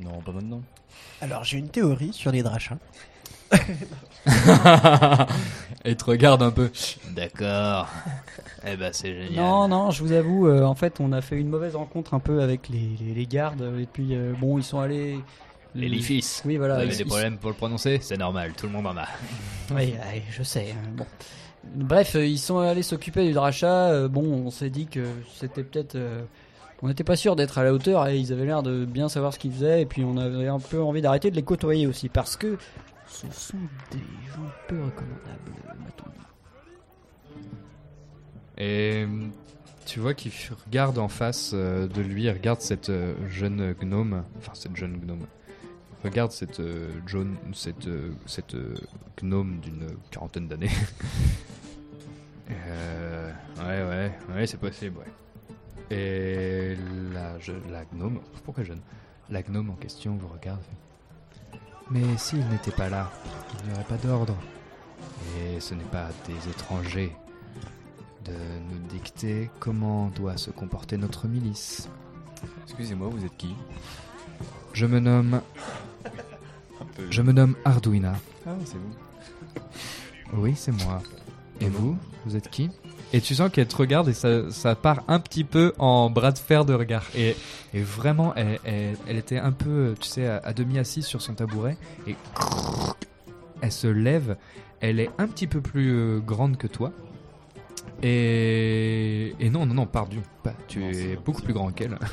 Non, pas maintenant. Alors, j'ai une théorie sur les drachas. et te regarde un peu. D'accord. eh ben, c'est génial. Non, non, je vous avoue, euh, en fait, on a fait une mauvaise rencontre un peu avec les, les, les gardes. Et puis, euh, bon, ils sont allés. Les Lifis. Oui, voilà. Vous avez ils- des ils- problèmes pour le prononcer? C'est normal, tout le monde en a. Oui, oui, je sais. hein, Bon. Bref, euh, ils sont allés s'occuper du drachat. euh, Bon, on s'est dit que c'était peut-être. euh, on n'était pas sûr d'être à la hauteur et ils avaient l'air de bien savoir ce qu'ils faisaient. Et puis on avait un peu envie d'arrêter de les côtoyer aussi parce que ce sont des gens peu recommandables. Et tu vois qu'il regarde en face de lui, il regarde cette jeune gnome, enfin cette jeune gnome, regarde cette, euh, jaune, cette, euh, cette euh, gnome d'une quarantaine d'années. Euh, ouais, ouais, ouais, c'est possible, ouais. Et la, je- la gnome, pourquoi jeune? La gnome en question vous regarde. Mais s'il n'était pas là, il n'y aurait pas d'ordre. Et ce n'est pas des étrangers de nous dicter comment doit se comporter notre milice. Excusez-moi, vous êtes qui? Je me nomme. Je me nomme Arduina. Ah, c'est vous. Oui, c'est moi. Et vous? Vous êtes qui? Et tu sens qu'elle te regarde et ça, ça part un petit peu en bras de fer de regard. Et, et vraiment, elle, elle- elle était un peu, tu sais, à, à demi assise sur son tabouret. Et elle se lève. Elle est un petit peu plus euh, grande que toi. Et, et non, non, non, pardon. Pas, tu es beaucoup plus grand qu'elle.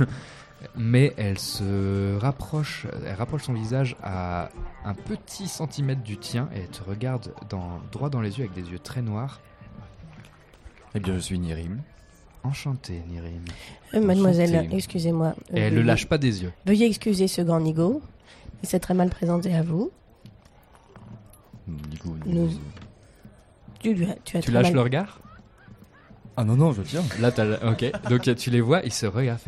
Mais elle se rapproche, elle rapproche son visage à un petit centimètre du tien et elle te regarde dans, droit dans les yeux avec des yeux très noirs. Eh bien, je suis Nirim. Enchanté, Nirim. Euh, mademoiselle, excusez-moi. euh, Et elle le veuillez- lâche pas des yeux. Veuillez excuser ce grand nigo. Il s'est très mal présenté à vous. Nico, Nous- Tu, lui as, tu as Tu très lâches mal- le regard? Ah non, non, je tiens. Là, Ok, donc tu les vois, ils se regardent.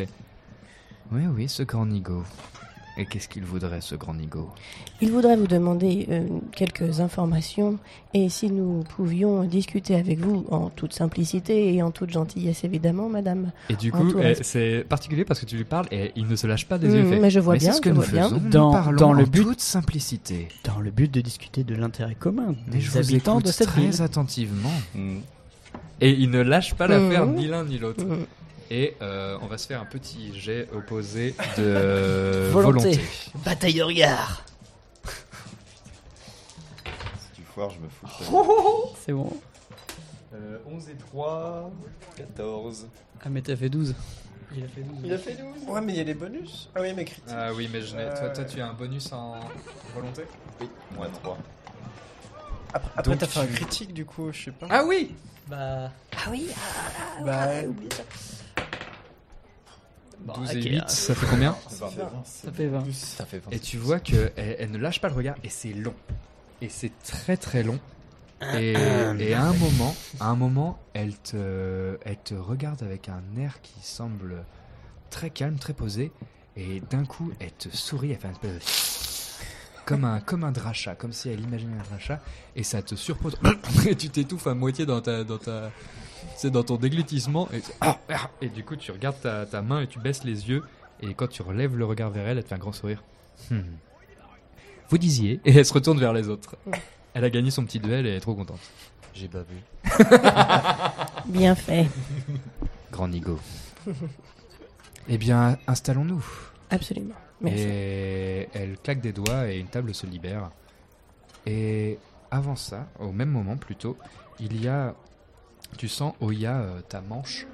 Oui, oui, ce grand nigo. Et qu'est-ce qu'il voudrait, ce grand nigo? Il voudrait vous demander euh, quelques informations et si nous pouvions discuter avec vous en toute simplicité et en toute gentillesse, évidemment, madame. Et du coup, eh, c'est particulier parce que tu lui parles et il ne se lâche pas des yeux. fait, mais je vois bien, ce que je nous vois bien. faisons. nous Dans- parlons dans le en but- toute simplicité. Dans le but de discuter de l'intérêt commun Mais des je vous habitants de cette très ville. attentivement. Et il ne lâche pas l'affaire Mhm. ni l'un ni l'autre. Et euh, on va se faire un petit jet opposé de Volonté. volonté. Bataille de regard. Si tu foires, je me fous. de ta C'est bon. Euh, 11 et 3, 14. Ah, mais t'as fait 12. Il a fait 12. Il a fait 12 Ouais, mais il y a les bonus. Ah oui, mais critique. Ah oui, mais je n'ai- toi, Euh, toi, tu as un bonus en volonté? Oui, moins 3. Après, après Donc t'as fait un critique, du coup, je sais pas. Ah oui Bah. Ah oui, Bah, Bon, 12 ok, et 8, euh, ça fait combien Ça fait 20. Ça fait 20. Ça fait 20. Et tu vois que elle, elle ne lâche pas le regard et c'est long. Et c'est très très long. Et, et à un moment, à un moment, elle te, elle te regarde avec un air qui semble très calme, très posé. Et d'un coup, elle te sourit, elle fait un espèce de... Comme un, comme un drachat, comme si elle imaginait un drachat. Et ça te surpose. et tu t'étouffes à moitié dans ta... Dans ta c'est dans ton déglutissement et, et du coup tu regardes ta, ta main et tu baisses les yeux et quand tu relèves le regard vers elle, elle te fait un grand sourire. Hmm. Vous disiez et elle se retourne vers les autres. Elle a gagné son petit duel et elle est trop contente. J'ai bavé. bien fait. Grand Nigo. eh bien, installons-nous. Absolument. Merci. Et elle claque des doigts et une table se libère. Et avant ça, au même moment plutôt, il y a, tu sens Oya euh, ta manche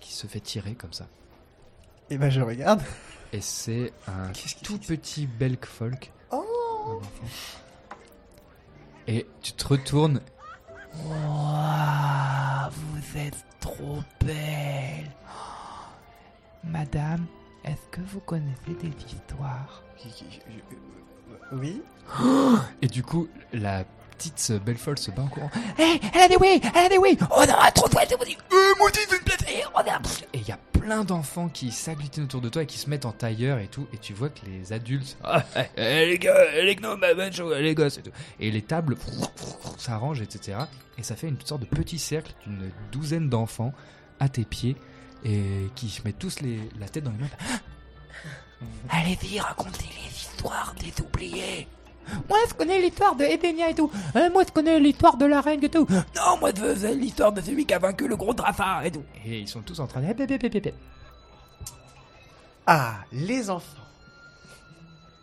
qui se fait tirer comme ça. Et ben, je regarde. Et c'est un tout petit Belk folk. Oh. Et tu te retournes. vous êtes trop belle. Madame, est-ce que vous connaissez des histoires? Oui. Et du coup, la petite Belfol se bat en courant. Hé, elle a des oui, elle a des oui. Oh non, trop de ouais, c'est dit. Euh. Oh non. Et il y a plein d'enfants qui s'agglutinent autour de toi et qui se mettent en tailleur et tout. Et tu vois que les adultes. Ah, eh, eh, les gars, eh, les gnomes, eh, eh, les gosses et tout. Et les tables s'arrangent, etc. Et ça fait une sorte de petit cercle d'une douzaine d'enfants à tes pieds et qui se mettent tous les, la tête dans les mains. Allez-y, racontez les histoires des oubliés. Moi, je connais l'histoire de Edenia et tout. Euh, moi, je connais l'histoire de la reine et tout. Non, moi, je sais l'histoire de celui qui a vaincu le gros Drafar et tout. Et ils sont tous en train de. Hep, hep, hep, hep, hep. Ah, les enfants.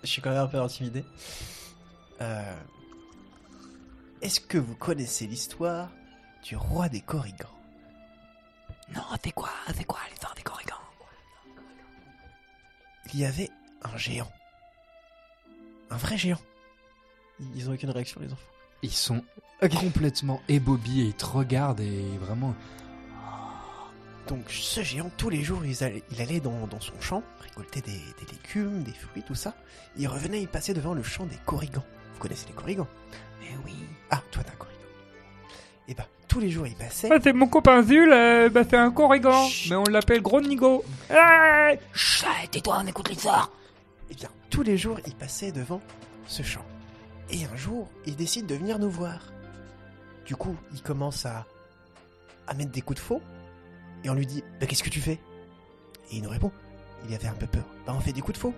Je suis quand même un peu intimidé. Euh, Est-ce que vous connaissez l'histoire du roi des Corrigans Non, c'est quoi? C'est quoi l'histoire des Corrigans Il y avait un géant. Un vrai géant. Ils ont aucune réaction, les enfants. Ils sont complètement ébobis et ils te regardent et vraiment. Donc ce géant, tous les jours, il allait, il allait dans, dans son champ, récolter des, des légumes, des fruits, tout ça. Il revenait, il passait devant le champ des Corrigans. Vous connaissez les Corrigans? Mais oui. Ah, toi t'es un Corrigan. Et bah, tous les jours, il passait. Ah, c'est mon copain Zul, euh, bah, c'est un corrigan, mais on l'appelle Gros Nigo. Ah Chut, tais-toi, on écoute l'histoire. Eh bien, tous les jours, il passait devant ce champ. Et un jour, il décide de venir nous voir. Du coup, il commence à, à mettre des coups de faux. Et on lui dit Bah, qu'est-ce que tu fais? Et il nous répond Il avait un peu peur. Bah, on fait des coups de faux.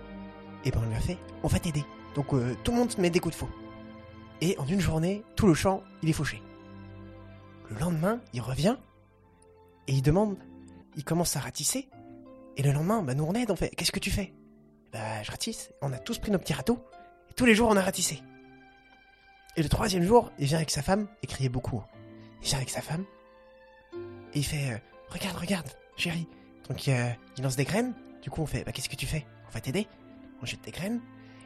Et ben, on lui a fait On va t'aider. Donc, euh, tout le monde met des coups de faux. Et en une journée, tout le champ, il est fauché. Le lendemain, il revient. Et il demande Il commence à ratisser. Et le lendemain, bah, nous on aide, on fait Qu'est-ce que tu fais? Bah, je ratisse. On a tous pris nos petits râteaux. Et tous les jours, on a ratissé. Et le troisième jour, il vient avec sa femme, et criait beaucoup. Il vient avec sa femme, et il fait euh, Regarde, regarde, chérie. Donc euh, il lance des graines. Du coup, on fait Bah, qu'est-ce que tu fais? On va t'aider. On jette des graines.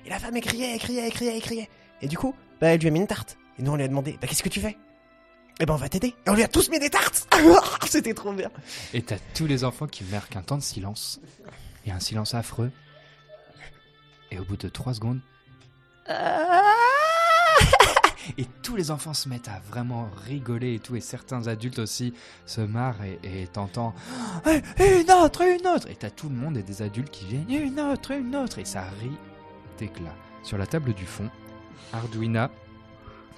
Et la femme, elle criait, elle criait, elle criait, elle criait. Et du coup, bah, elle lui a mis une tarte. Et nous, on lui a demandé Bah, qu'est-ce que tu fais? Eh ben, on va t'aider. Et on lui a tous mis des tartes C'était trop bien. Et t'as tous les enfants qui marquent un temps de silence. Et un silence affreux. Et au bout de trois secondes. Et tous les enfants se mettent à vraiment rigoler et tout. Et certains adultes aussi se marrent et t'entends Eh, une autre, une autre. Et t'as tout le monde et des adultes qui viennent une autre, une autre. Et ça rit d'éclat. Sur la table du fond, Arduina,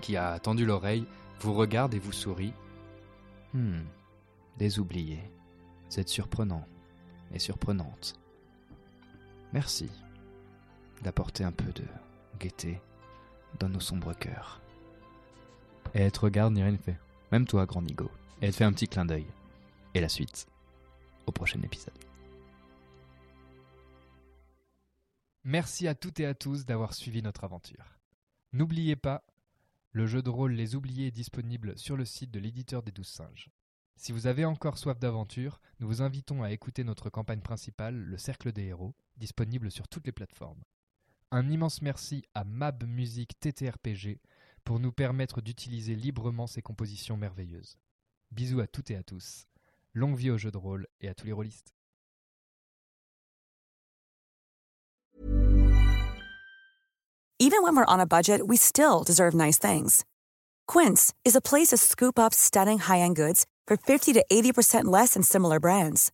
qui a tendu l'oreille, vous regarde et vous sourit. Hmm, des oubliés. Vous êtes surprenant et surprenante. Merci d'apporter un peu de gaieté dans nos sombres cœurs. Et elle te regarde, ni rien ne fait. Même toi, grand Nigo. Et elle te fait un petit clin d'œil. Et la suite, au prochain épisode. Merci à toutes et à tous d'avoir suivi notre aventure. N'oubliez pas, le jeu de rôle Les Oubliés est disponible sur le site de l'éditeur des Douze Singes. Si vous avez encore soif d'aventure, nous vous invitons à écouter notre campagne principale, Le Cercle des Héros, disponible sur toutes les plateformes. Un immense merci à Mab Music TTRPG pour nous permettre d'utiliser librement ces compositions merveilleuses. Bisous à toutes et à tous. Longue vie au jeu de rôle et à tous les rôlistes. Even when we're on a budget, we still deserve nice things. Quince is a place to scoop up stunning high-end goods for 50 to 80% less than similar brands.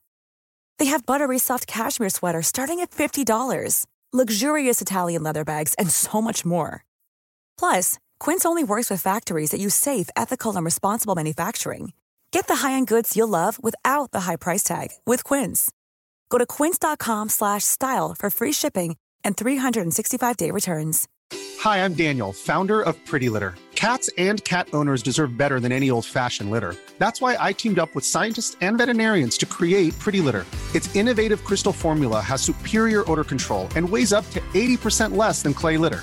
They have buttery soft cashmere sweaters starting at $50, luxurious Italian leather bags, and so much more. Plus, Quince only works with factories that use safe, ethical, and responsible manufacturing. Get the high-end goods you'll love without the high price tag with Quince. Go to quince.com slash style for free shipping and 365-day returns. Hi, I'm Daniel, founder of Pretty Litter. Cats and cat owners deserve better than any old fashioned litter. That's why I teamed up with scientists and veterinarians to create Pretty Litter. Its innovative crystal formula has superior odor control and weighs up to 80% less than clay litter.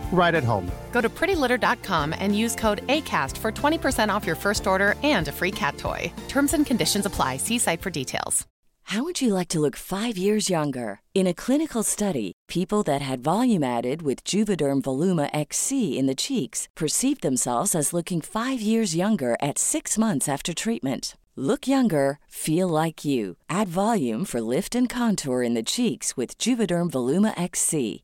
right at home. Go to prettylitter.com and use code ACAST for 20% off your first order and a free cat toy. Terms and conditions apply. See site for details. How would you like to look five years younger? In a clinical study, people that had volume added with Juvederm Voluma XC in the cheeks perceived themselves as looking five years younger at six months after treatment. Look younger, feel like you. Add volume for lift and contour in the cheeks with Juvederm Voluma XC.